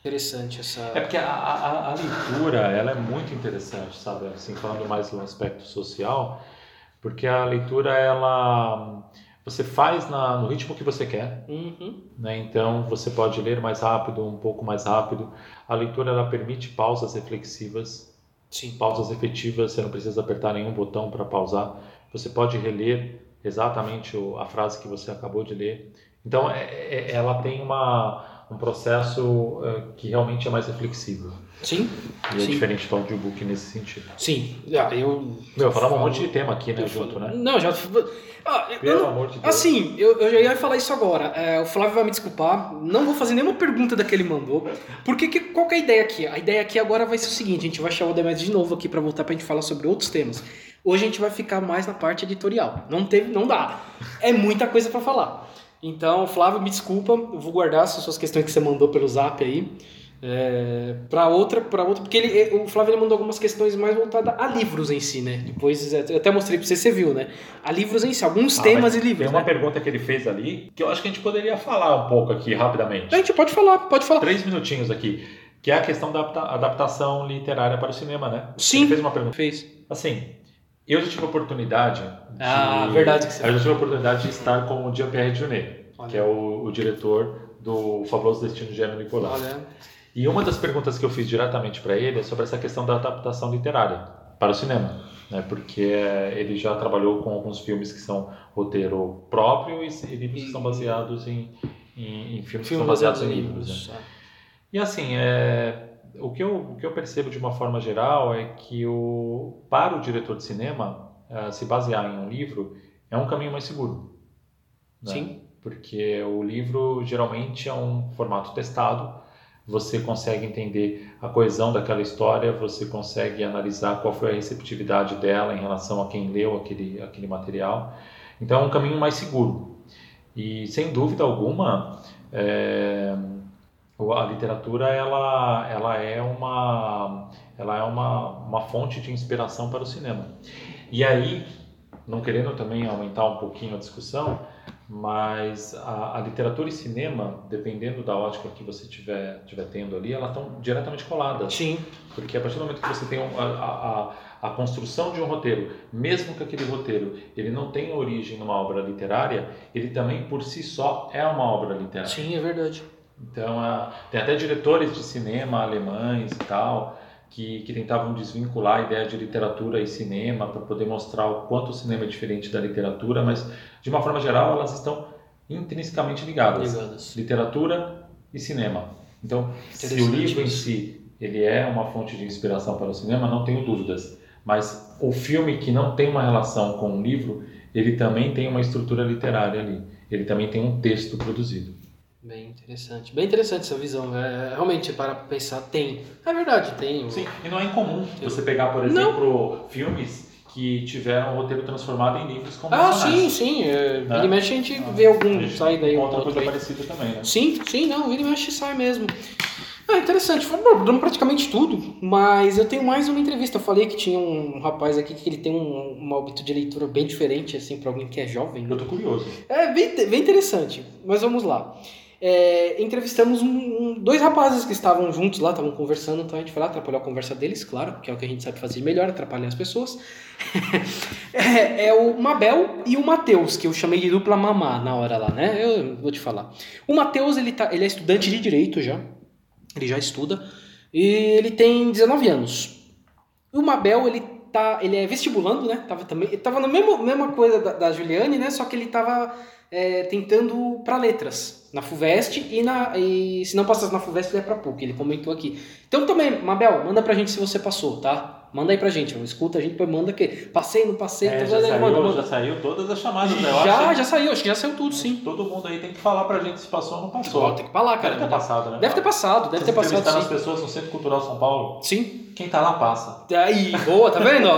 Interessante essa. É porque a, a, a leitura ela é muito interessante, sabe? Assim, falando mais do aspecto social, porque a leitura ela você faz na, no ritmo que você quer, Uhum. né? Então você pode ler mais rápido, um pouco mais rápido. A leitura ela permite pausas reflexivas, Sim. pausas efetivas. Você não precisa apertar nenhum botão para pausar. Você pode reler exatamente o- a frase que você acabou de ler. Então é- é- ela tem uma um processo eh, que realmente é mais reflexivo. Sim. E é Sim. diferente do audiobook nesse sentido. Sim. Ah, eu. Meu, falamos um monte de tema aqui, né, eu junto, falo- né? Não, já. Ah, eu Pelo não- amor de Deus. Assim, eu, eu já ia falar isso agora. É, o Flávio vai me desculpar. Não vou fazer nenhuma pergunta da que ele mandou. Porque que, qual que é a ideia aqui? A ideia aqui agora vai ser o seguinte: a gente vai chamar o Demet de novo aqui pra voltar pra gente falar sobre outros temas. Hoje a gente vai ficar mais na parte editorial. Não teve, não dá. É muita coisa pra falar. Então, Flávio, me desculpa. Eu vou guardar essas suas questões que você mandou pelo Zap aí. É, para outra, para outra, porque ele, o Flávio ele mandou algumas questões mais voltadas a livros em si, né? Depois eu até mostrei pra você, você viu, né? A livros em si, alguns Ah, temas mas e livros. Tem uma né? pergunta que ele fez ali que eu acho que a gente poderia falar um pouco aqui rapidamente. A gente pode falar, pode falar. Três minutinhos aqui. Que é a questão da adapta- adaptação literária para o cinema, né? Sim. Ele fez uma pergunta. Fez. Assim, eu já tive a oportunidade. De, Ah, verdade que você Eu já tive a oportunidade de estar com o Jean-Pierre Jeunet, Olha. que é o, o diretor do Fabuloso Destino de Gêmeo Nicolau. Olha, E uma das perguntas que eu fiz diretamente para ele é sobre essa questão da adaptação literária para o cinema, né? Porque eh, ele já trabalhou com alguns filmes que são roteiro próprio e, e livros que são baseados em, em, em filmes que filme são baseados baseado em livros. né? livros. é. E assim, é, o, que eu, o que eu percebo de uma forma geral é que o, para o diretor de cinema, eh, se basear em um livro é um caminho mais seguro. né? Sim. Porque o livro geralmente é um formato testado, você consegue entender a coesão daquela história, você consegue analisar qual foi a receptividade dela em relação a quem leu aquele, aquele material. Então é um caminho mais seguro. E sem dúvida alguma, é, a literatura ela, ela é, uma, ela é uma, uma fonte de inspiração para o cinema. E aí, não querendo também aumentar um pouquinho a discussão, mas a, a literatura e cinema, dependendo da ótica que você tiver, tiver tendo ali, elas estão diretamente coladas. Sim. Porque a partir do momento que você tem a, a, a, a construção de um roteiro, mesmo que aquele roteiro ele não tenha origem numa obra literária, ele também por si só é uma obra literária. Sim, é verdade. Então, a- tem até diretores de cinema alemães e tal, que, que tentavam desvincular a ideia de literatura e cinema para poder mostrar o quanto o cinema é diferente da literatura, mas de uma forma geral elas estão intrinsecamente ligadas. Ligadas. Literatura e cinema. Então, se o livro em si ele é uma fonte de inspiração para o cinema, não tenho dúvidas. Mas o filme que não tem uma relação com o livro, ele também tem uma estrutura literária ali. Ele também tem um texto produzido. Bem interessante. Bem interessante essa visão. É, realmente, para pensar, tem. É verdade, tem. Sim, e não é incomum você pegar, por exemplo, filmes que tiveram o roteiro transformado em livros Ah, convencionais. sim, sim. É, Né? Vira mexe a gente vê algum gente sai daí um outro coisa aí. parecida também, né? Sim, sim, não, vira mexe sai mesmo. Ah, interessante, falamos praticamente tudo, mas eu tenho mais uma entrevista. Eu falei que tinha um rapaz aqui que ele tem um, uma hábito de leitura bem diferente, assim, para alguém que é jovem. né? Eu tô curioso. É bem, bem interessante, mas vamos lá. É, entrevistamos um- um- dois rapazes que estavam juntos lá, estavam conversando, então a gente foi lá atrapalhar a conversa deles, claro, que é o que a gente sabe fazer melhor, atrapalhar as pessoas. é, é o Mabel e o Matheus, que eu chamei de dupla mamá na hora lá, né? Eu vou te falar. O Matheus, ele, tá, ele é estudante de Direito já, ele já estuda, e ele tem 19 anos. O Mabel, ele tá, ele é vestibulando, né? Tava também, tava na mesma, mesma coisa da, da Juliane, né? Só que ele tava é, tentando para letras na Fuvest e na e se não passasse na Fuvest ele é para PUC, ele comentou aqui. Então também, Mabel, manda pra gente se você passou, tá? Manda aí pra gente, escuta a gente, manda que passei, não passei, É, já, saiu, manda, já saiu todas as chamadas, né? Eu Já, já saiu, acho que já saiu tudo, sim. Todo mundo aí tem que falar pra gente se passou ou não Ó, passou. tem que falar, cara. Deve ter passado, né? Deve ter passado, deve ter passado entrevistaram as pessoas no Centro Cultural São Paulo. Sim. Quem tá lá passa. Aí, boa, tá vendo?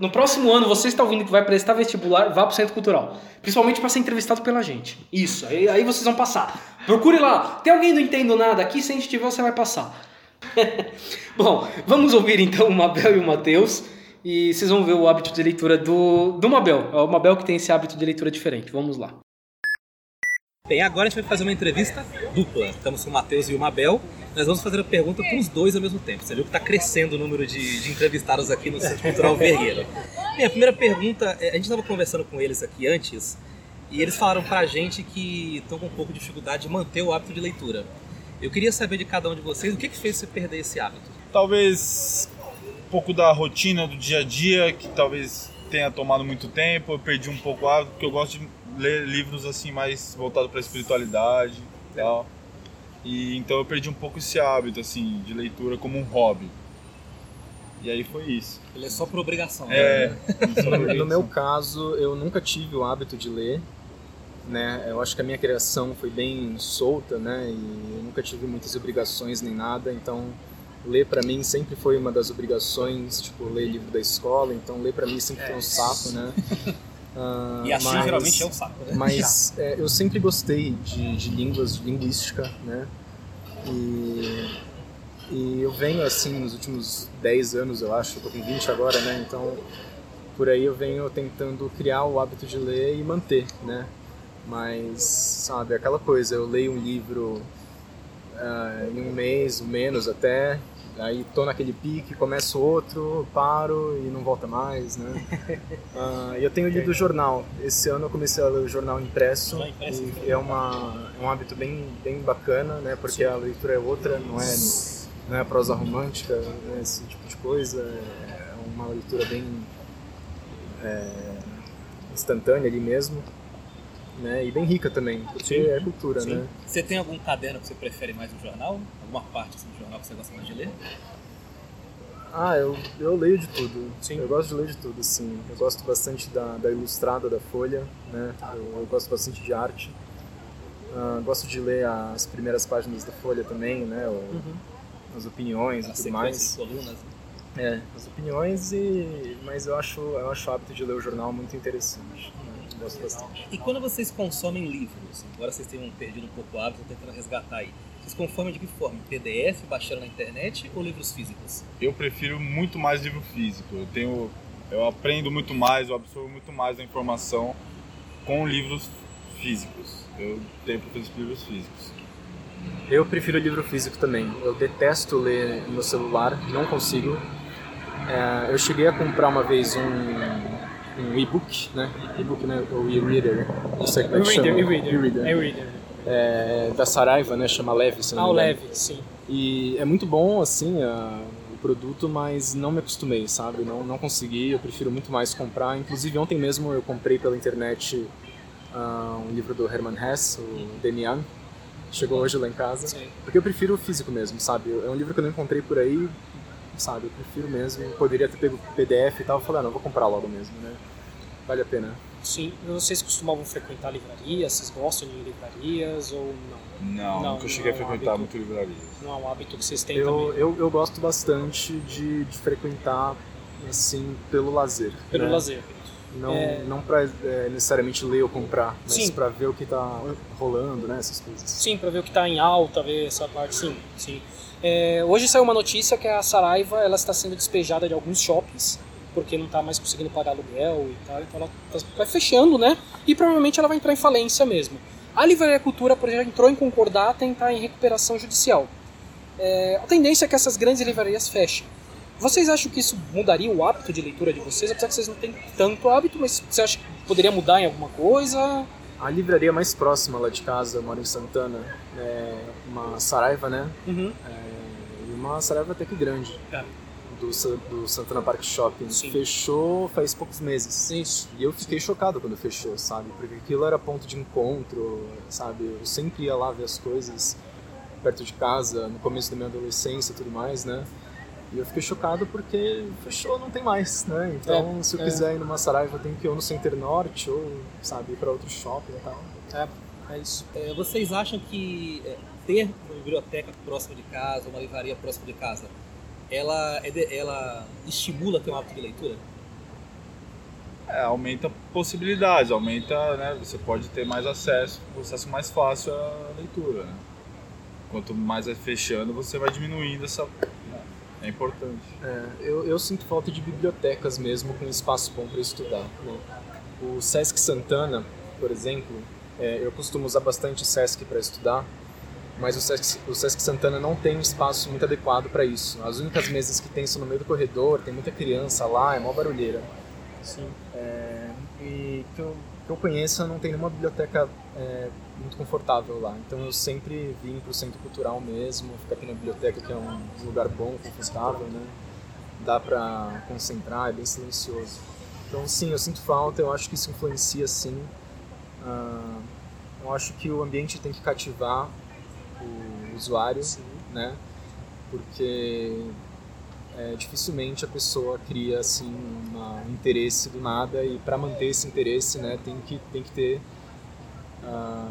No próximo ano, você está ouvindo que vai prestar vestibular, vá pro Centro Cultural. Principalmente para ser entrevistado pela gente. Isso, aí, aí vocês vão passar. Procure lá. Tem alguém não entendo nada aqui? Se a gente tiver, você vai passar. Bom, vamos ouvir então o Mabel e o Matheus. E vocês vão ver o hábito de leitura do, do Mabel. É o Mabel que tem esse hábito de leitura diferente. Vamos lá. Bem, agora a gente vai fazer uma entrevista dupla. Estamos com o Matheus e o Mabel. Nós vamos fazer a pergunta para os dois ao mesmo tempo. Você viu que está crescendo o número de, de entrevistados aqui no Centro Cultural Vergueiro. Bem, a primeira pergunta, é, a gente estava conversando com eles aqui antes e eles falaram para a gente que estão com um pouco de dificuldade de manter o hábito de leitura. Eu queria saber de cada um de vocês o que, que fez você perder esse hábito. talvez um pouco da rotina do dia a dia, que talvez tenha tomado muito tempo. Eu perdi um pouco o hábito, porque eu gosto de ler livros assim mais voltados para a espiritualidade e tal. E então eu perdi um pouco esse hábito assim de leitura como um hobby. E aí foi isso. Ele é só por obrigação. É, né? No, no meu caso, eu nunca tive o hábito de ler, né? Eu acho que a minha criação foi bem solta, né? E eu nunca tive muitas obrigações nem nada, então ler para mim sempre foi uma das obrigações, tipo ler livro da escola, então ler para mim sempre foi um saco, né? Ah, E assim mas- geralmente é um saco, né? mas é, eu sempre gostei de, de línguas, de linguística, né? E, e eu venho assim nos últimos 10 anos, eu acho, eu tô com 20 agora, né? Então por aí eu venho tentando criar o hábito de ler e manter, né? Mas, sabe, aquela coisa, eu leio um livro ah, em um mês, ou menos até, aí tô naquele pique, começo outro, paro e não volta mais, né? E eu tenho lido jornal. Esse ano eu comecei a ler o jornal impresso, impresso. e é, uma, é um hábito bem, bem bacana, né? Porque a leitura é outra, não é, não é prosa romântica, né? esse tipo de coisa. É uma leitura bem é, instantânea ali mesmo, né? E bem rica também, porque é cultura, Sim. né? Você tem algum caderno que você prefere mais no jornal? Alguma parte assim, do jornal que você gosta mais de ler? Ah, eu, eu leio de tudo. Sim. Eu gosto de ler de tudo, sim. Eu gosto bastante da, da ilustrada da Folha, né? Eu, eu gosto bastante de arte. Ah, gosto de ler as primeiras páginas da Folha também, né? O- As opiniões e As tudo mais. colunas. né? É, as opiniões e... Mas eu acho, eu acho o hábito de ler o jornal muito interessante. né? Gosto bastante. E quando vocês consomem livros, agora vocês tenham perdido um pouco o hábito, estão tentando resgatar aí. Vocês consomem de que forma? PDF, baixando na internet ou livros físicos? eu prefiro muito mais livro físico. Eu tenho, eu aprendo muito mais, eu absorvo muito mais a informação com livros físicos. Eu tenho preferência livros físicos. Eu prefiro livro físico também. Eu detesto ler no celular, não consigo. É, eu cheguei a comprar uma vez um, um e-book, né? E-book, né? Ou e-reader. Não sei como é que chama. E-reader. E-reader. E-reader. É, da Saraiva, né? Chama Leve, se não Ah, me o engano. leve, sim. E é muito bom, assim, a- o produto, mas não me acostumei, sabe? Não, não consegui, eu prefiro muito mais comprar. Inclusive, ontem mesmo eu comprei pela internet ah, um livro do Herman Hesse, o Demian. Chegou hoje lá em casa. Sim. Porque eu prefiro o físico mesmo, sabe? É um livro que eu não encontrei por aí, sabe? Eu prefiro mesmo. Poderia ter pego PDF e tal. Eu falei, ah, não, vou comprar logo mesmo, né? Vale a pena. Sim. Vocês costumavam frequentar livrarias? Vocês gostam de livrarias ou não? Não, Não, nunca cheguei a não é um frequentar hábito. muito livrarias. Não é um hábito que vocês têm Eu, também? eu, eu gosto bastante de, de frequentar, assim, pelo lazer. Pelo né? lazer. Não, É. não pra é, necessariamente ler ou comprar, mas Sim. pra ver o que tá rolando, né? Essas coisas. Sim, pra ver o que tá em alta, ver essa parte, sim. sim. É, hoje saiu uma notícia que a Saraiva ela está sendo despejada de alguns shoppings porque não está mais conseguindo pagar aluguel e tal, então ela tá, vai fechando, né? E provavelmente ela vai entrar em falência mesmo. A Livraria Cultura, por exemplo, entrou em concordata e está em recuperação judicial. É, a tendência é que essas grandes livrarias fechem. Vocês acham que isso mudaria o hábito de leitura de vocês? Apesar que vocês não têm tanto hábito, mas você acha que poderia mudar em alguma coisa? A livraria mais próxima lá de casa, eu moro em Santana, é uma Saraiva, né? Uhum. É, e uma Saraiva até que grande. É. Do, do Santana Park Shopping. Sim. Fechou faz poucos meses. Isso. E eu fiquei chocado quando fechou, sabe? Porque aquilo era ponto de encontro, sabe? Eu sempre ia lá ver as coisas perto de casa, no começo da minha adolescência e tudo mais, né? E eu fiquei chocado porque fechou, não tem mais, né? Então, É, se eu é. quiser ir numa Saraiva, tenho que ir no Center Norte ou, sabe, ir pra outro shopping e tal. É, é isso. É, vocês acham que é, ter uma biblioteca próxima de casa, uma livraria próxima de casa, ela, é de- ela estimula ter um hábito de leitura? É, aumenta possibilidades, aumenta, né? Você pode ter mais acesso, um acesso mais fácil à leitura, né? Quanto mais é fechando, você vai diminuindo essa. né? É importante. É, eu, eu sinto falta de bibliotecas mesmo com espaço bom para estudar. né? O Sesc Santana, por exemplo, é, eu costumo usar bastante o Sesc para estudar, mas o Sesc, o Sesc Santana não tem um espaço muito adequado para isso. As únicas mesas que tem são no meio do corredor, tem muita criança lá, é mó barulheira. Sim. É, e que eu, que eu conheça, não tem nenhuma biblioteca é, muito confortável lá. Então eu sempre vim para o centro cultural mesmo, ficar aqui na biblioteca, que é um lugar bom, confortável, né? Dá para concentrar, é bem silencioso. Então sim, eu sinto falta, eu acho que isso influencia sim. Ah, eu acho que o ambiente tem que cativar o usuário, né? Porque é, dificilmente a pessoa cria assim uma- um interesse do nada e para manter esse interesse né tem que tem que ter ah,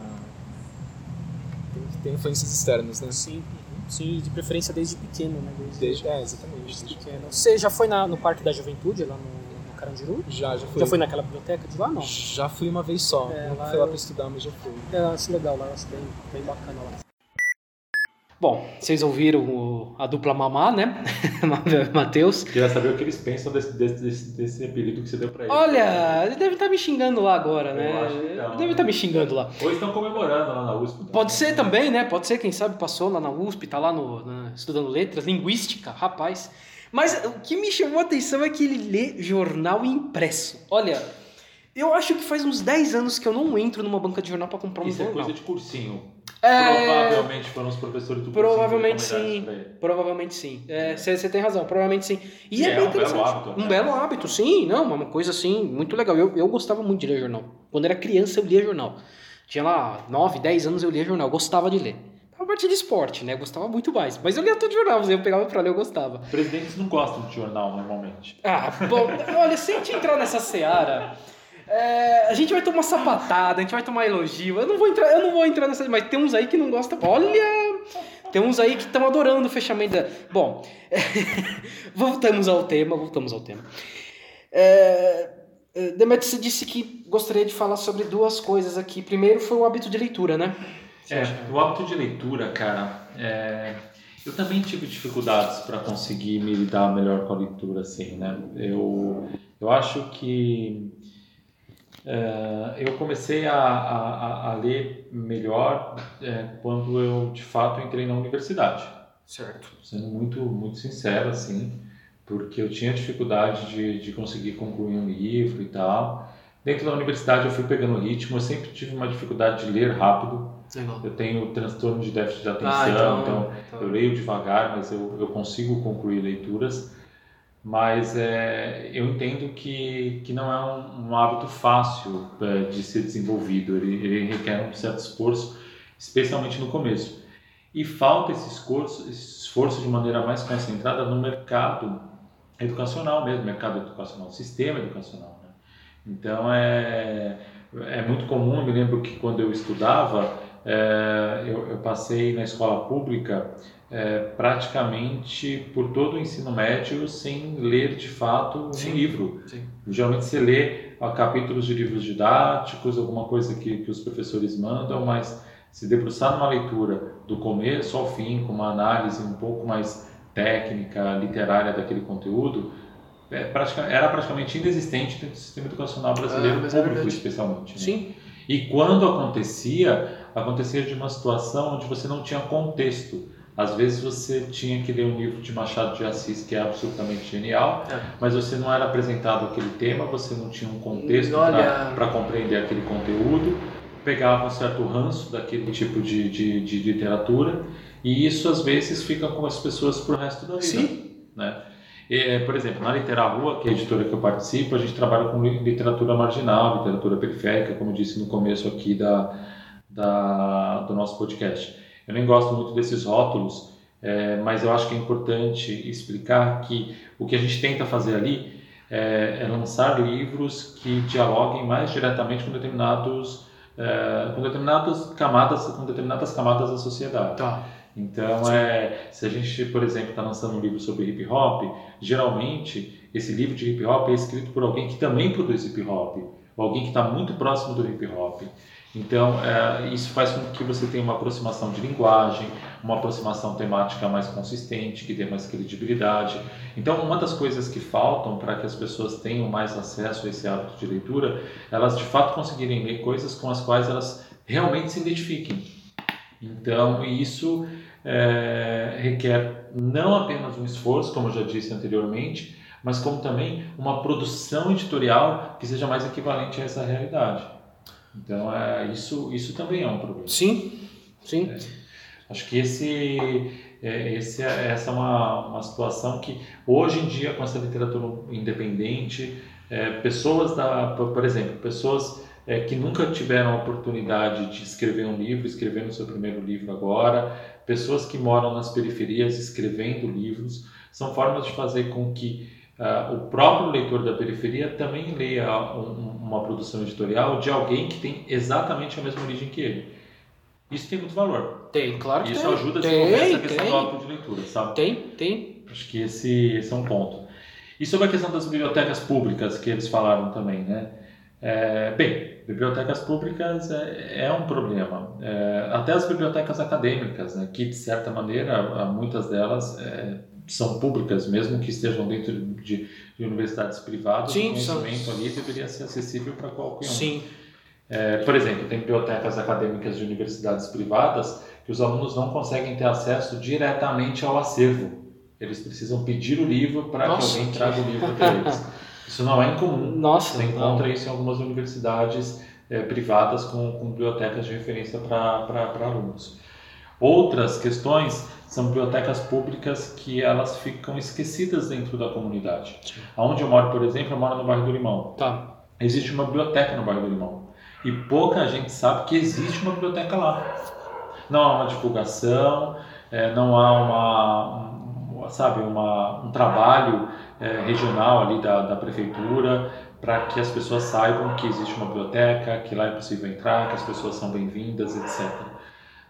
tem que ter influências externas né Sim, sim, de preferência desde pequeno, né? Desde, desde é exatamente desde desde- pequeno. Você já foi na- no Parque da Juventude, lá no, Carandiru? já já fui Já foi naquela biblioteca de lá, não? já fui uma vez só É, não lá fui lá eu- para estudar mas já fui É, acho legal lá, acho bem, bem bacana lá. Bom, vocês ouviram o- a dupla mamá, né? Matheus. Queria saber o que eles pensam desse, desse, desse, apelido que você deu pra eles. Olha, ele deve estar me xingando lá agora, Eu né? acho que não. Deve estar me xingando lá. Ou estão comemorando lá na USP. então. Pode ser também, né? Pode ser, quem sabe passou lá na USP, tá lá no, na- estudando letras, linguística, rapaz. Mas o que me chamou a atenção é que ele lê jornal impresso. Olha, eu acho que faz uns 10 anos que eu não entro numa banca de jornal para comprar um Isso é jornal. coisa de cursinho. É, Provavelmente foram os professores do. Provavelmente sim. Provavelmente sim. Você tem razão, provavelmente sim. E é, é bem um belo interessante. hábito, Um né? belo hábito, sim. Não, uma coisa assim, muito legal. Eu, eu gostava muito de ler jornal. Quando era criança, eu lia jornal. Tinha lá 9, 10 anos, eu lia jornal. Gostava de ler. A parte de esporte, né? Eu gostava muito mais. Mas eu lia todo jornal, eu pegava pra ler, eu gostava. Presidentes não gostam de jornal normalmente. Ah, bom, olha, se a gente entrar nessa seara, é, a gente vai tomar sapatada, a gente vai tomar elogio. Eu não vou entrar, eu não vou entrar nessa, mas tem uns aí que não gostam. Olha, tem uns aí que estão adorando o fechamento da. Bom, voltamos ao tema, voltamos ao tema. É, é, Demet, você disse que gostaria de falar sobre duas coisas aqui. Primeiro foi o hábito de leitura, né? É, o hábito de leitura, cara, é, eu também tive dificuldades para conseguir me lidar melhor com a leitura, assim, né? Eu, eu acho que é, eu comecei a, a, a- a ler melhor é, quando eu, de fato, entrei na universidade. Certo. Sendo muito, muito sincero, assim, porque eu tinha dificuldade de, de conseguir concluir um livro e tal. Dentro da universidade eu fui pegando ritmo, eu sempre tive uma dificuldade de ler rápido. Legal. Eu tenho transtorno de déficit de atenção, Ah, então- então, então- eu leio devagar, mas eu, eu consigo concluir leituras. Mas é, eu entendo que, que não é um, um hábito fácil é, de ser desenvolvido, ele, ele requer um certo esforço, especialmente no começo. E falta esse esforço, esse esforço de maneira mais concentrada no mercado educacional mesmo, mercado educacional, sistema educacional. Né? Então é, é muito comum, eu me lembro que quando eu estudava, é, eu, eu passei na escola pública é, praticamente por todo o ensino médio sem ler de fato um Sim. livro. Sim. Geralmente você lê ó, capítulos de livros didáticos, alguma coisa que, que os professores mandam, mas se debruçar numa leitura do começo ao fim, com uma análise um pouco mais técnica, literária daquele conteúdo, é pratica- era praticamente inexistente dentro do sistema educacional brasileiro, Ah, é público verdade. especialmente. né? Sim. E quando acontecia, acontecia de uma situação onde você não tinha contexto. Às vezes você tinha que ler um livro de Machado de Assis que é absolutamente genial, É. mas você não era apresentado aquele tema, você não tinha um contexto Olha- para compreender aquele conteúdo, pegava um certo ranço daquele tipo de, de, de literatura, e isso às vezes fica com as pessoas pro resto da vida. Sim. Né? É, por exemplo, na Literar Rua, que é a editora que eu participo, a gente trabalha com li- literatura marginal, literatura periférica, como eu disse no começo aqui da, da, do nosso podcast. Eu nem gosto muito desses rótulos É, mas eu acho que é importante explicar que o que a gente tenta fazer ali é, é lançar livros que dialoguem mais diretamente com determinados é, com determinadas camadas com determinadas camadas da sociedade. Tá. Então, é, se a gente, por exemplo, está lançando um livro sobre hip hop, geralmente esse livro de hip hop é escrito por alguém que também produz hip hop, ou alguém que está muito próximo do hip hop. Então, é, isso faz com que você tenha uma aproximação de linguagem, uma aproximação temática mais consistente, que dê mais credibilidade. Então, uma das coisas que faltam para que as pessoas tenham mais acesso a esse hábito de leitura, elas de fato conseguirem ler coisas com as quais elas realmente se identifiquem. Então, isso é, requer não apenas um esforço, como eu já disse anteriormente, mas como também uma produção editorial que seja mais equivalente a essa realidade. Então, é, isso, isso também é um problema. Sim, sim. É, acho que esse, é, esse, essa é uma, uma situação que, hoje em dia, com essa literatura independente, é, pessoas, da, por exemplo, pessoas é, que nunca tiveram a oportunidade de escrever um livro, escrevendo o seu primeiro livro agora, pessoas que moram nas periferias escrevendo livros, são formas de fazer com que uh, o próprio leitor da periferia também leia um, uma produção editorial de alguém que tem exatamente a mesma origem que ele. Isso tem muito valor. Tem, claro que Isso tem. ajuda a tem, desenvolver essa questão tem. do hábito de leitura, sabe? Tem, tem. Acho que esse, esse é um ponto. E sobre a questão das bibliotecas públicas que eles falaram também, né? É, bem, bibliotecas públicas é, é um problema. É, até as bibliotecas acadêmicas, né, que de certa maneira, muitas delas é, são públicas, mesmo que estejam dentro de, de universidades privadas, Sim, o conhecimento são- ali deveria ser acessível para qualquer um. Sim. É, por exemplo, tem bibliotecas acadêmicas de universidades privadas que os alunos não conseguem ter acesso diretamente ao acervo. Eles precisam pedir o livro para que alguém que- traga o livro para eles. Isso não é incomum. Nossa, Você não. encontra isso em algumas universidades eh, privadas com, com bibliotecas de referência para alunos. Outras questões são bibliotecas públicas que elas ficam esquecidas dentro da comunidade. Onde eu moro, por exemplo, eu moro no bairro do Limão. Tá. Existe uma biblioteca no bairro do Limão. E pouca gente sabe que existe uma biblioteca lá. Não há uma divulgação, eh, não há uma, um, sabe, uma, um trabalho eh, regional ali da, da prefeitura para que as pessoas saibam que existe uma biblioteca, que lá é possível entrar, que as pessoas são bem-vindas, etc.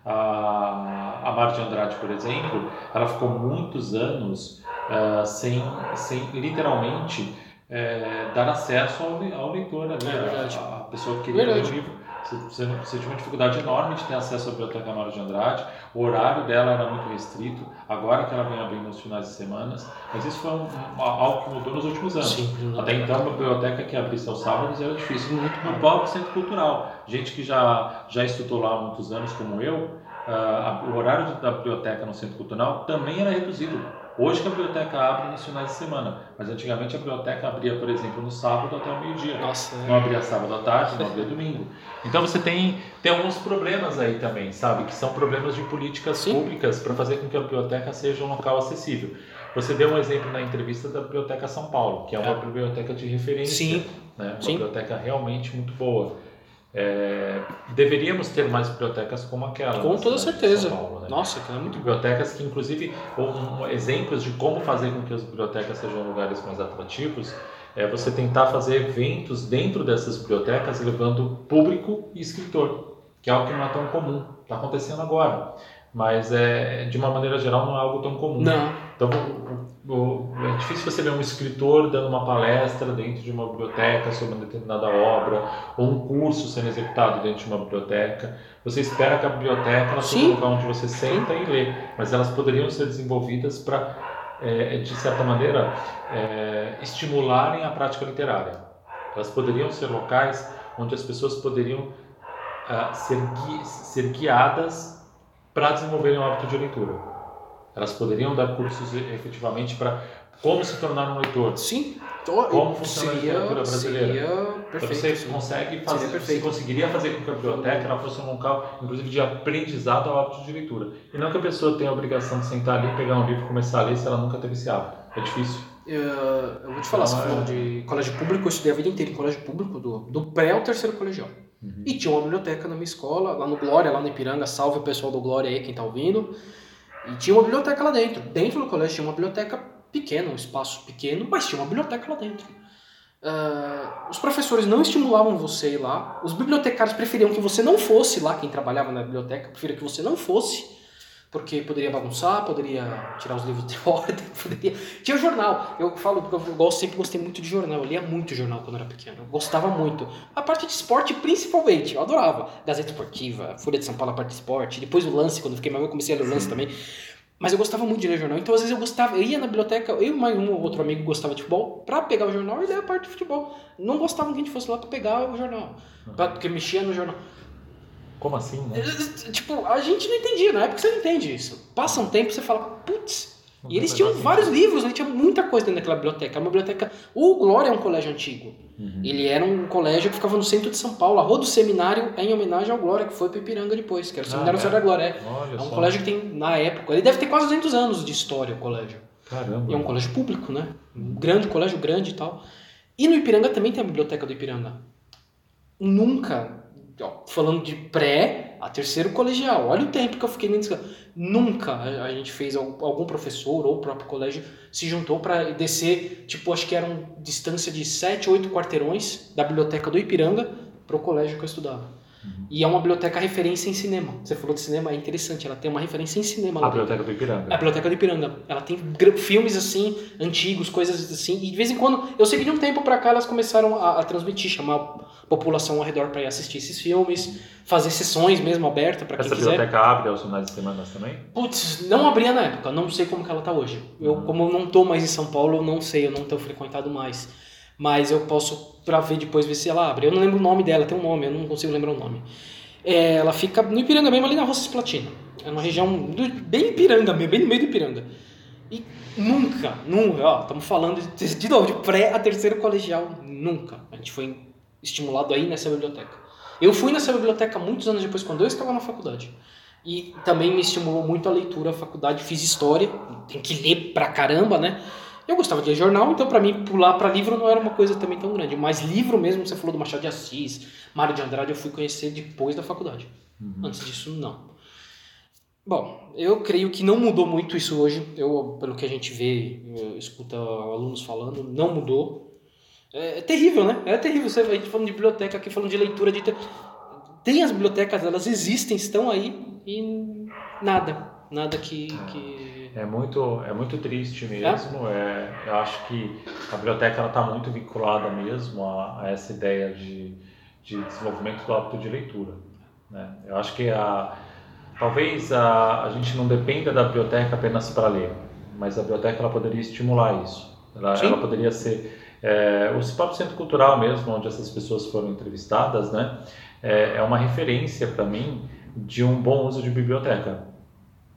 A, a Mar de Andrade, por exemplo, ela ficou muitos anos ah, sem, sem literalmente eh, dar acesso ao, ao leitor ali, É a, a pessoa que ler o livro. Você, você, tinha uma dificuldade enorme de ter acesso à Biblioteca Mário de Andrade, o horário dela era muito restrito, agora que ela vem abrindo nos finais de semana, mas isso foi um- um- algo que mudou nos últimos anos. Sim. Até então, uma biblioteca que abrisse aos sábados era difícil. Muito No próprio centro cultural, gente que já, já estudou lá há muitos anos, como eu, ah, a- o horário da biblioteca no centro cultural também era reduzido. Hoje que a biblioteca abre nos finais de semana, mas antigamente a biblioteca abria, por exemplo, no sábado até o meio-dia. Nossa, Não abria sábado à tarde, não abria domingo. Então você tem, tem alguns problemas aí também, sabe? Que são problemas de políticas Sim. públicas para fazer com que a biblioteca seja um local acessível. Você deu um exemplo na entrevista da Biblioteca São Paulo, que é uma É. biblioteca de referência. Sim. Né? Uma Sim. biblioteca realmente muito boa. É, deveríamos ter mais bibliotecas como aquela. Com toda de certeza. Paulo, né? Nossa, que é muito bibliotecas que inclusive um, exemplos de como fazer com que as bibliotecas sejam lugares mais atrativos é você tentar fazer eventos dentro dessas bibliotecas levando público e escritor que é algo que não é tão comum está acontecendo agora mas é de uma maneira geral não é algo tão comum Não. então é difícil você ver um escritor dando uma palestra dentro de uma biblioteca sobre uma determinada obra ou um curso sendo executado dentro de uma biblioteca você espera que a biblioteca ela seja Sim. um lugar onde você senta e lê, mas elas poderiam ser desenvolvidas para, é, de certa maneira, é, estimularem a prática literária. Elas poderiam ser locais onde as pessoas poderiam ah, ser, gui ser guiadas para desenvolverem o hábito de leitura. Elas poderiam dar cursos efetivamente para como se tornar um leitor. Sim. Como funciona a seria, literatura brasileira? Seria Então perfeito. você sim. consegue fazer, você conseguiria fazer com que a biblioteca ela fosse um local, inclusive, de aprendizado ao hábito de leitura. E não que a pessoa tenha a obrigação de sentar ali, pegar um livro e começar a ler se ela nunca teve esse hábito. É difícil. Eh, eu vou te falar, Então, você é- falou de colégio público, eu estudei a vida inteira em colégio público, do, do pré ao terceiro colegial. E tinha uma biblioteca na minha escola, lá no Glória, lá no Ipiranga, salve o pessoal do Glória aí, quem tá ouvindo. E tinha uma biblioteca lá dentro. Dentro do colégio tinha uma biblioteca pequena, um espaço pequeno, mas tinha uma biblioteca lá dentro. Ah, os professores não estimulavam você ir lá, os bibliotecários preferiam que você não fosse lá, quem trabalhava na biblioteca preferia que você não fosse, porque poderia bagunçar, poderia tirar os livros de ordem, poderia... Tinha jornal, eu falo porque eu gosto, sempre gostei muito de jornal, eu lia muito jornal quando era pequeno, eu gostava muito. A parte de esporte principalmente, eu adorava. Gazeta Esportiva, Folha de São Paulo, a parte de esporte, depois o Lance, quando eu fiquei mais eu comecei a ler o Lance também. Mas eu gostava muito de ler jornal. Então, às vezes, eu gostava, eu ia na biblioteca, eu e mais um ou outro amigo gostava de futebol, pra pegar o jornal e ler a parte de futebol. Não gostava que a gente fosse lá pra pegar o jornal. Pra, porque mexia no jornal. Como assim, né? Tipo, a gente não entendia, na época você não entende isso. Passa um tempo você fala, putz. Não E eles tinham vários livros, né? tinha muita coisa dentro daquela biblioteca. Uma biblioteca. O Glória é um colégio antigo. Uhum. Ele era um colégio que ficava no centro de São Paulo. A Rua do Seminário é em homenagem ao Glória, que foi para Ipiranga depois, que era o Ah, Seminário é? Senhora da Glória. É, Olha é um só. colégio que tem, na época, ele deve ter quase 200 anos de história, o colégio. Caramba. E é um colégio público, né? Um grande colégio grande e tal. E no Ipiranga também tem a biblioteca do Ipiranga. Nunca, ó, falando de pré a terceiro colegial, olha o tempo que eu fiquei nesse Nunca a gente fez, al- algum professor ou o próprio colégio se juntou para descer, tipo, acho que eram distância de 7, 8 quarteirões da biblioteca do Ipiranga para o colégio que eu estudava. E é uma biblioteca referência em cinema. Você falou de cinema, é interessante, ela tem uma referência em cinema lá A dentro. biblioteca do Ipiranga. A Biblioteca do Ipiranga. Ela tem filmes assim, antigos, coisas assim. E de vez em quando, eu sei que de um tempo pra cá elas começaram a, a transmitir, chamar a população ao redor pra ir assistir esses filmes, fazer sessões mesmo abertas pra quem Essa quiser. biblioteca abre aos finais de semana também? Putz, não abria na época, não sei como que ela tá hoje. Eu, como eu não tô mais em São Paulo, eu não sei, eu não tenho frequentado mais. Mas eu posso pra ver depois ver se ela abre. Eu não lembro o nome dela, tem um nome, eu não consigo lembrar o nome. É, ela fica no Ipiranga mesmo, ali na Rua Cisplatina. É uma região do- bem Ipiranga mesmo, bem no meio do Ipiranga. E nunca, nunca, ó, estamos falando de, de novo, de pré a terceiro colegial, nunca. A gente foi estimulado aí nessa biblioteca. Eu fui nessa biblioteca muitos anos depois, quando eu estava na faculdade. E também me estimulou muito a leitura, a faculdade, fiz história, tem que ler pra caramba, né? Eu gostava de ler jornal, então pra mim pular pra livro não era uma coisa também tão grande. Mas livro mesmo, você falou do Machado de Assis, Mário de Andrade, eu fui conhecer depois da faculdade. Antes disso, não. Bom, eu creio que não mudou muito isso hoje. Eu, pelo que a gente vê, escuta alunos falando, não mudou. É, é terrível, né? É terrível. Você, a gente falando de biblioteca aqui, falando de leitura, de... tem as bibliotecas, elas existem, estão aí e nada, nada que, que... É muito, é muito triste mesmo. É, eu acho que a biblioteca está muito vinculada mesmo a, a essa ideia de, de desenvolvimento do hábito de leitura. Né? Eu acho que a, talvez a, a gente não dependa da biblioteca apenas para ler, mas a biblioteca ela poderia estimular isso. Ela, ela poderia ser é, o próprio centro cultural mesmo, onde essas pessoas foram entrevistadas, né? É, é uma referência para mim de um bom uso de biblioteca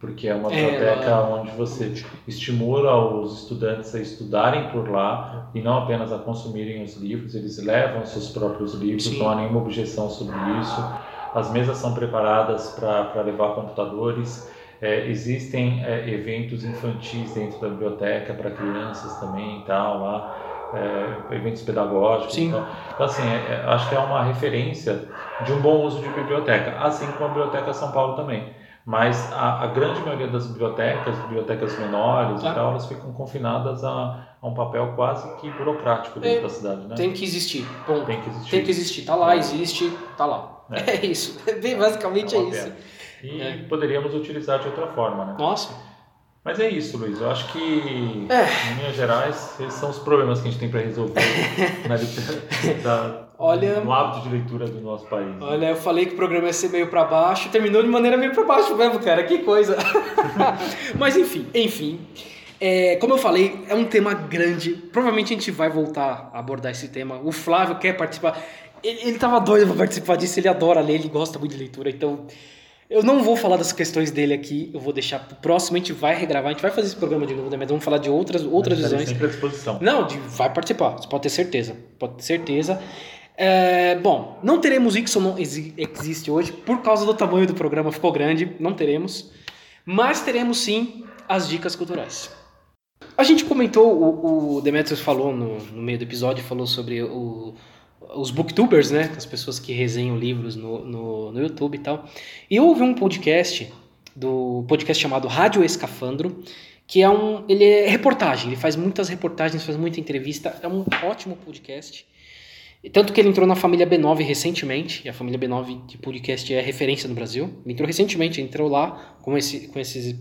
porque é uma É, biblioteca ela- onde você estimula os estudantes a estudarem por lá e não apenas a consumirem os livros, eles levam seus próprios livros, Sim. não há nenhuma objeção sobre isso. As mesas são preparadas para levar computadores, É, existem é, eventos infantis dentro da biblioteca para crianças também e tal, lá, é, eventos pedagógicos. Sim. Então, então, assim, é- é- acho que é uma referência de um bom uso de biblioteca, assim como a Biblioteca São Paulo também. Mas a, a grande maioria das bibliotecas, bibliotecas menores Ah. e tal, elas ficam confinadas a, a um papel quase que burocrático dentro É, da cidade, né? Tem que existir. Ponto. Tem que existir. Tem que existir. Tá lá, existe, tá lá. É. É, isso. Bem, basicamente é, uma isso. E É. poderíamos utilizar de outra forma, né? Nossa. Mas é isso, Luiz. Eu acho que, É. em linhas gerais, esses são os problemas que a gente tem para resolver na literatura, da- Olha- no hábito de leitura do nosso país. Olha, eu falei que o programa ia ser meio pra baixo, terminou de maneira meio pra baixo mesmo, cara. Que coisa. Mas enfim, enfim. É, como eu falei, é um tema grande. Provavelmente a gente vai voltar a abordar esse tema. O Flávio quer participar. Ele, ele tava doido pra participar disso, ele adora ler, ele gosta muito de leitura, então. Eu não vou falar das questões dele aqui, eu vou deixar pro próximo, a gente vai regravar, a gente vai fazer esse programa de novo, né? Mas vamos falar de outras, outras visões. sempre à disposição. Não, de- vai participar, você pode ter certeza. Pode ter certeza. É, bom, não teremos Ixon não exi- existe hoje, por causa do tamanho do programa, ficou grande, não teremos. Mas teremos sim as dicas culturais. A gente comentou, o, o Demetrius falou no, no meio do episódio, falou sobre o- os booktubers, né? As pessoas que resenham livros no, no, no YouTube e tal. E eu ouvi um podcast do podcast chamado Rádio Escafandro, que é um. Ele é reportagem, ele faz muitas reportagens, faz muita entrevista, é um ótimo podcast. Tanto que ele entrou na família B9 recentemente, e a família B9 de podcast é referência no Brasil. Ele entrou recentemente, entrou lá com, esse, com esses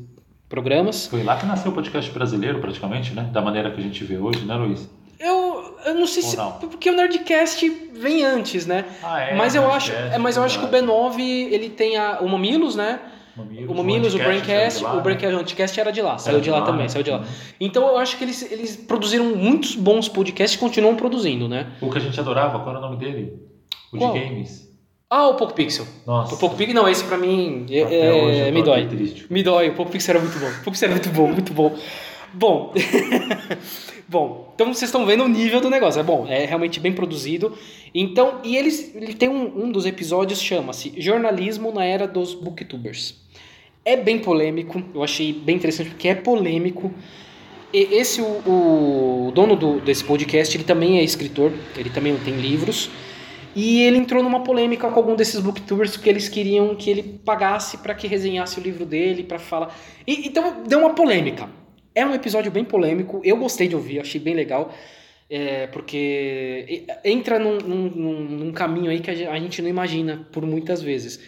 programas. Foi lá que nasceu o podcast brasileiro, praticamente, né? Da maneira que a gente vê hoje, né, Luiz? Eu, eu não sei Ou se. não? Porque o Nerdcast vem antes, né? Ah, é. mas eu Nerdcast, acho, é, mas eu acho que o verdade. B9 ele tem a, o Mamilos, né? Mamilos, O Mamilos, o Anticast, Braincast, lá, o né? Braincast, o Anticast era de lá, saiu de lá né? também, saiu de lá. Uhum. Então eu acho que eles, eles produziram muitos bons podcasts e continuam produzindo, né? O que a gente adorava, qual era o nome dele? O Qual? de games. Ah, o Poco Pixel. Nossa. O Poco Pixel, não, esse pra mim é- é- hoje me dói. triste. Me dói, o Poco Pixel era muito bom. O Poco Pixel era muito bom, muito bom. Bom, bom, então vocês estão vendo o nível do negócio. É bom, é realmente bem produzido. Então, e eles, ele tem um, um dos episódios chama-se Jornalismo na Era dos Booktubers. É bem polêmico, eu achei bem interessante porque é polêmico. E esse, o, o dono do, desse podcast, ele também é escritor, ele também tem livros. E ele entrou numa polêmica com algum desses booktubers porque eles queriam que ele pagasse para que resenhasse o livro dele, para falar. E- então deu uma polêmica. É um episódio bem polêmico, eu gostei de ouvir, achei bem legal. é, porque entra num, num- num- caminho aí que a gen- a gente não imagina por muitas vezes.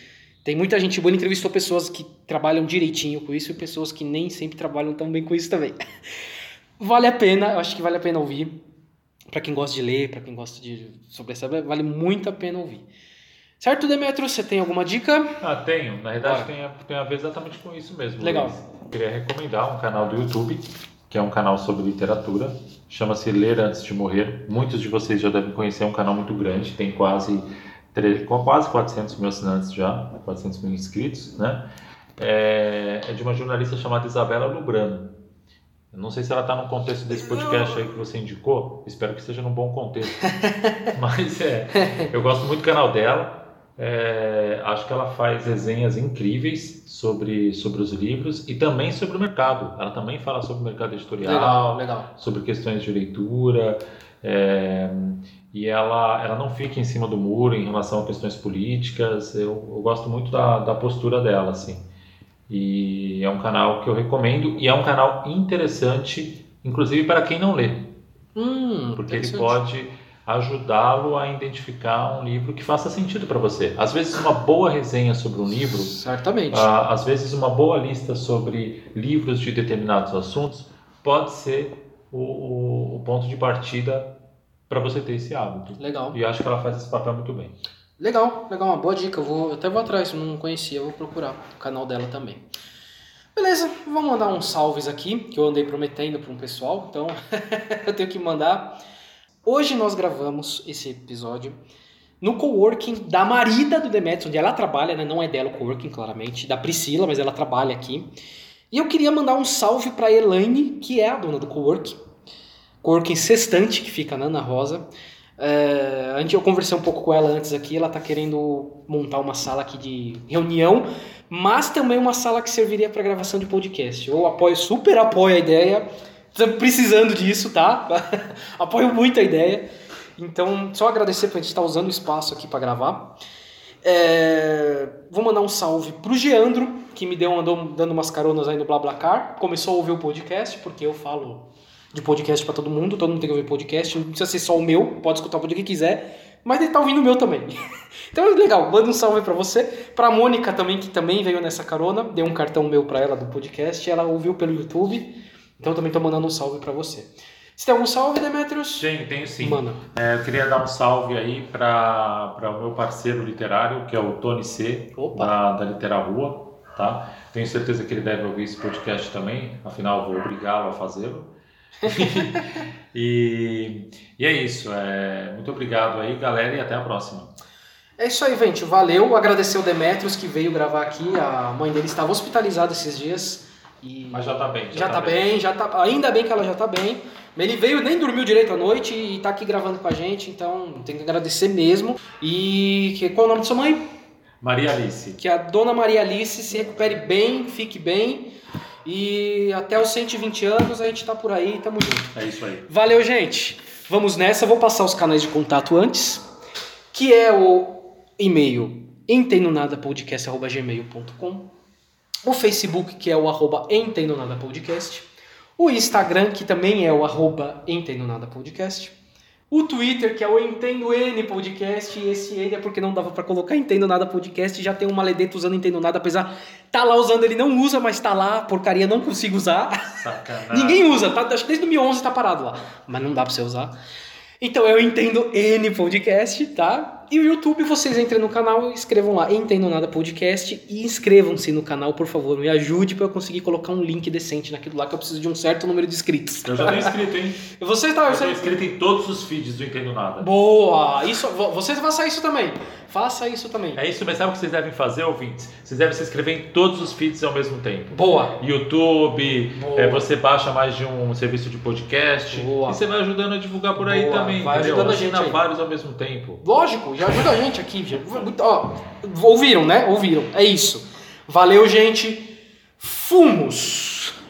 Tem muita gente boa, entrevistou pessoas que trabalham direitinho com isso e pessoas que nem sempre trabalham tão bem com isso também. Vale a pena, eu acho que vale a pena ouvir. Pra quem gosta de ler, pra quem gosta de sobre essa, vale muito a pena ouvir. Certo, Demetrio, você tem alguma dica? Ah, tenho. Na verdade, tem a, tem a ver exatamente com isso mesmo. Legal. Eu queria recomendar um canal do YouTube, que é um canal sobre literatura. Chama-se Ler Antes de Morrer. Muitos de vocês já devem conhecer, é um canal muito grande, tem quase, com quase 400 mil assinantes já, 400 mil inscritos, né? É, é de uma jornalista chamada Isabela Lubrano. Eu não sei se ela está no contexto desse podcast aí que você indicou, espero que esteja num bom contexto. Mas é, eu gosto muito do canal dela. É, acho que ela faz resenhas incríveis sobre, sobre os livros e também sobre o mercado. Ela também fala sobre o mercado editorial, legal. sobre questões de leitura. é, e ela, ela não fica em cima do muro em relação a questões políticas. Eu, eu gosto muito da, da postura dela, assim. E é um canal que eu recomendo e é um canal interessante, inclusive para quem não lê Hum, porque ele pode ajudá-lo a identificar um livro que faça sentido para você. Às vezes uma boa resenha sobre um livro, Certamente. ah, às vezes uma boa lista sobre livros de determinados assuntos pode ser o, o- o ponto de partida para você ter esse hábito. Legal. E acho que ela faz esse papel muito bem. Legal, legal, uma boa dica. Eu, vou, eu até vou atrás, não conhecia, eu vou procurar o canal dela também. Beleza, vou mandar uns salves aqui, que eu andei prometendo para um pessoal, então eu tenho que mandar. Hoje nós gravamos esse episódio no coworking da marida do Demetrius, onde ela trabalha, né? não é dela o coworking, claramente, da Priscila, mas ela trabalha aqui. E eu queria mandar um salve para Elaine, que é a dona do coworking, coworking Sextante, que fica na Ana Rosa. Antes eu conversei um pouco com ela antes aqui, ela tá querendo montar uma sala aqui de reunião, mas também uma sala que serviria para gravação de podcast. Eu apoio, super apoio a ideia. Estamos precisando disso, tá? apoio muito a ideia. Então, só agradecer por a gente estar usando o espaço aqui para gravar. É, vou mandar um salve pro Geandro, que me deu andou dando umas caronas aí no BlaBlaCar. Começou a ouvir o podcast, porque eu falo de podcast para todo mundo, todo mundo tem que ouvir podcast, não precisa ser só o meu, pode escutar o que quiser, mas ele tá ouvindo o meu também. então é legal, manda um salve para você, pra Mônica também, que também veio nessa carona, dei um cartão meu para ela do podcast, ela ouviu pelo YouTube, então eu também tô mandando um salve para você. Você tem algum salve, Demetrius? Tenho, tenho sim. Manda. É, eu queria dar um salve aí para o meu parceiro literário, que é o Tony C, Opa. da, da Litera Rua. Tá? Tenho certeza que ele deve ouvir esse podcast também, afinal vou obrigá-lo a fazê-lo. e, e é isso. É, muito obrigado aí, galera, e até a próxima. É isso aí, gente. Valeu. Agradecer o Demetrius que veio gravar aqui. A mãe dele estava hospitalizada esses dias. E Mas já tá bem. já, tá, bem, já tá. Ainda bem que ela já tá bem. Ele veio, nem dormiu direito à noite e tá aqui gravando com a gente, então tem que agradecer mesmo. E que, qual é o nome de sua mãe? Maria Alice. Que a dona Maria Alice se recupere bem, fique bem. E até os 120 anos a gente tá por aí, tamo junto. É isso aí. Valeu, gente. Vamos nessa. Vou passar os canais de contato antes, que é o e-mail entendonadapodcast.gmail.com O Facebook, que é o arroba Entendo Nada Podcast. O Instagram, que também é o arroba Entendo Nada Podcast. O Twitter, que é o Entendo N Podcast, e esse N é porque não dava pra colocar Entendo Nada Podcast, já tem um maledito usando Entendo Nada, apesar tá lá usando, ele não usa, mas tá lá, porcaria, não consigo usar. Sacanagem. Ninguém usa, tá, acho que desde 2011 tá parado lá, mas não dá pra você usar. Então eu entendo N Podcast, tá? E o YouTube, vocês entrem no canal, escrevam lá Entendo Nada Podcast e inscrevam-se no canal, por favor. Me ajude pra eu conseguir colocar um link decente naquilo lá, que eu preciso de um certo número de inscritos. Eu já tenho inscrito, hein? Você tá. Eu Você... inscrito em todos os feeds do Entendo Nada. Boa! Isso, vo- você faça isso também. Faça isso também. É isso, mas sabe o que vocês devem fazer, ouvintes? Vocês devem se inscrever em todos os feeds ao mesmo tempo. Boa! YouTube, Boa. é, você baixa mais de um serviço de podcast Boa. e você vai ajudando a divulgar por aí Boa, também. vai entendeu? ajudando a gente aí. vários ao mesmo tempo. Lógico, já ajuda a gente aqui. já- ó, ouviram, né? Ouviram. É isso. Valeu, gente. Fumos!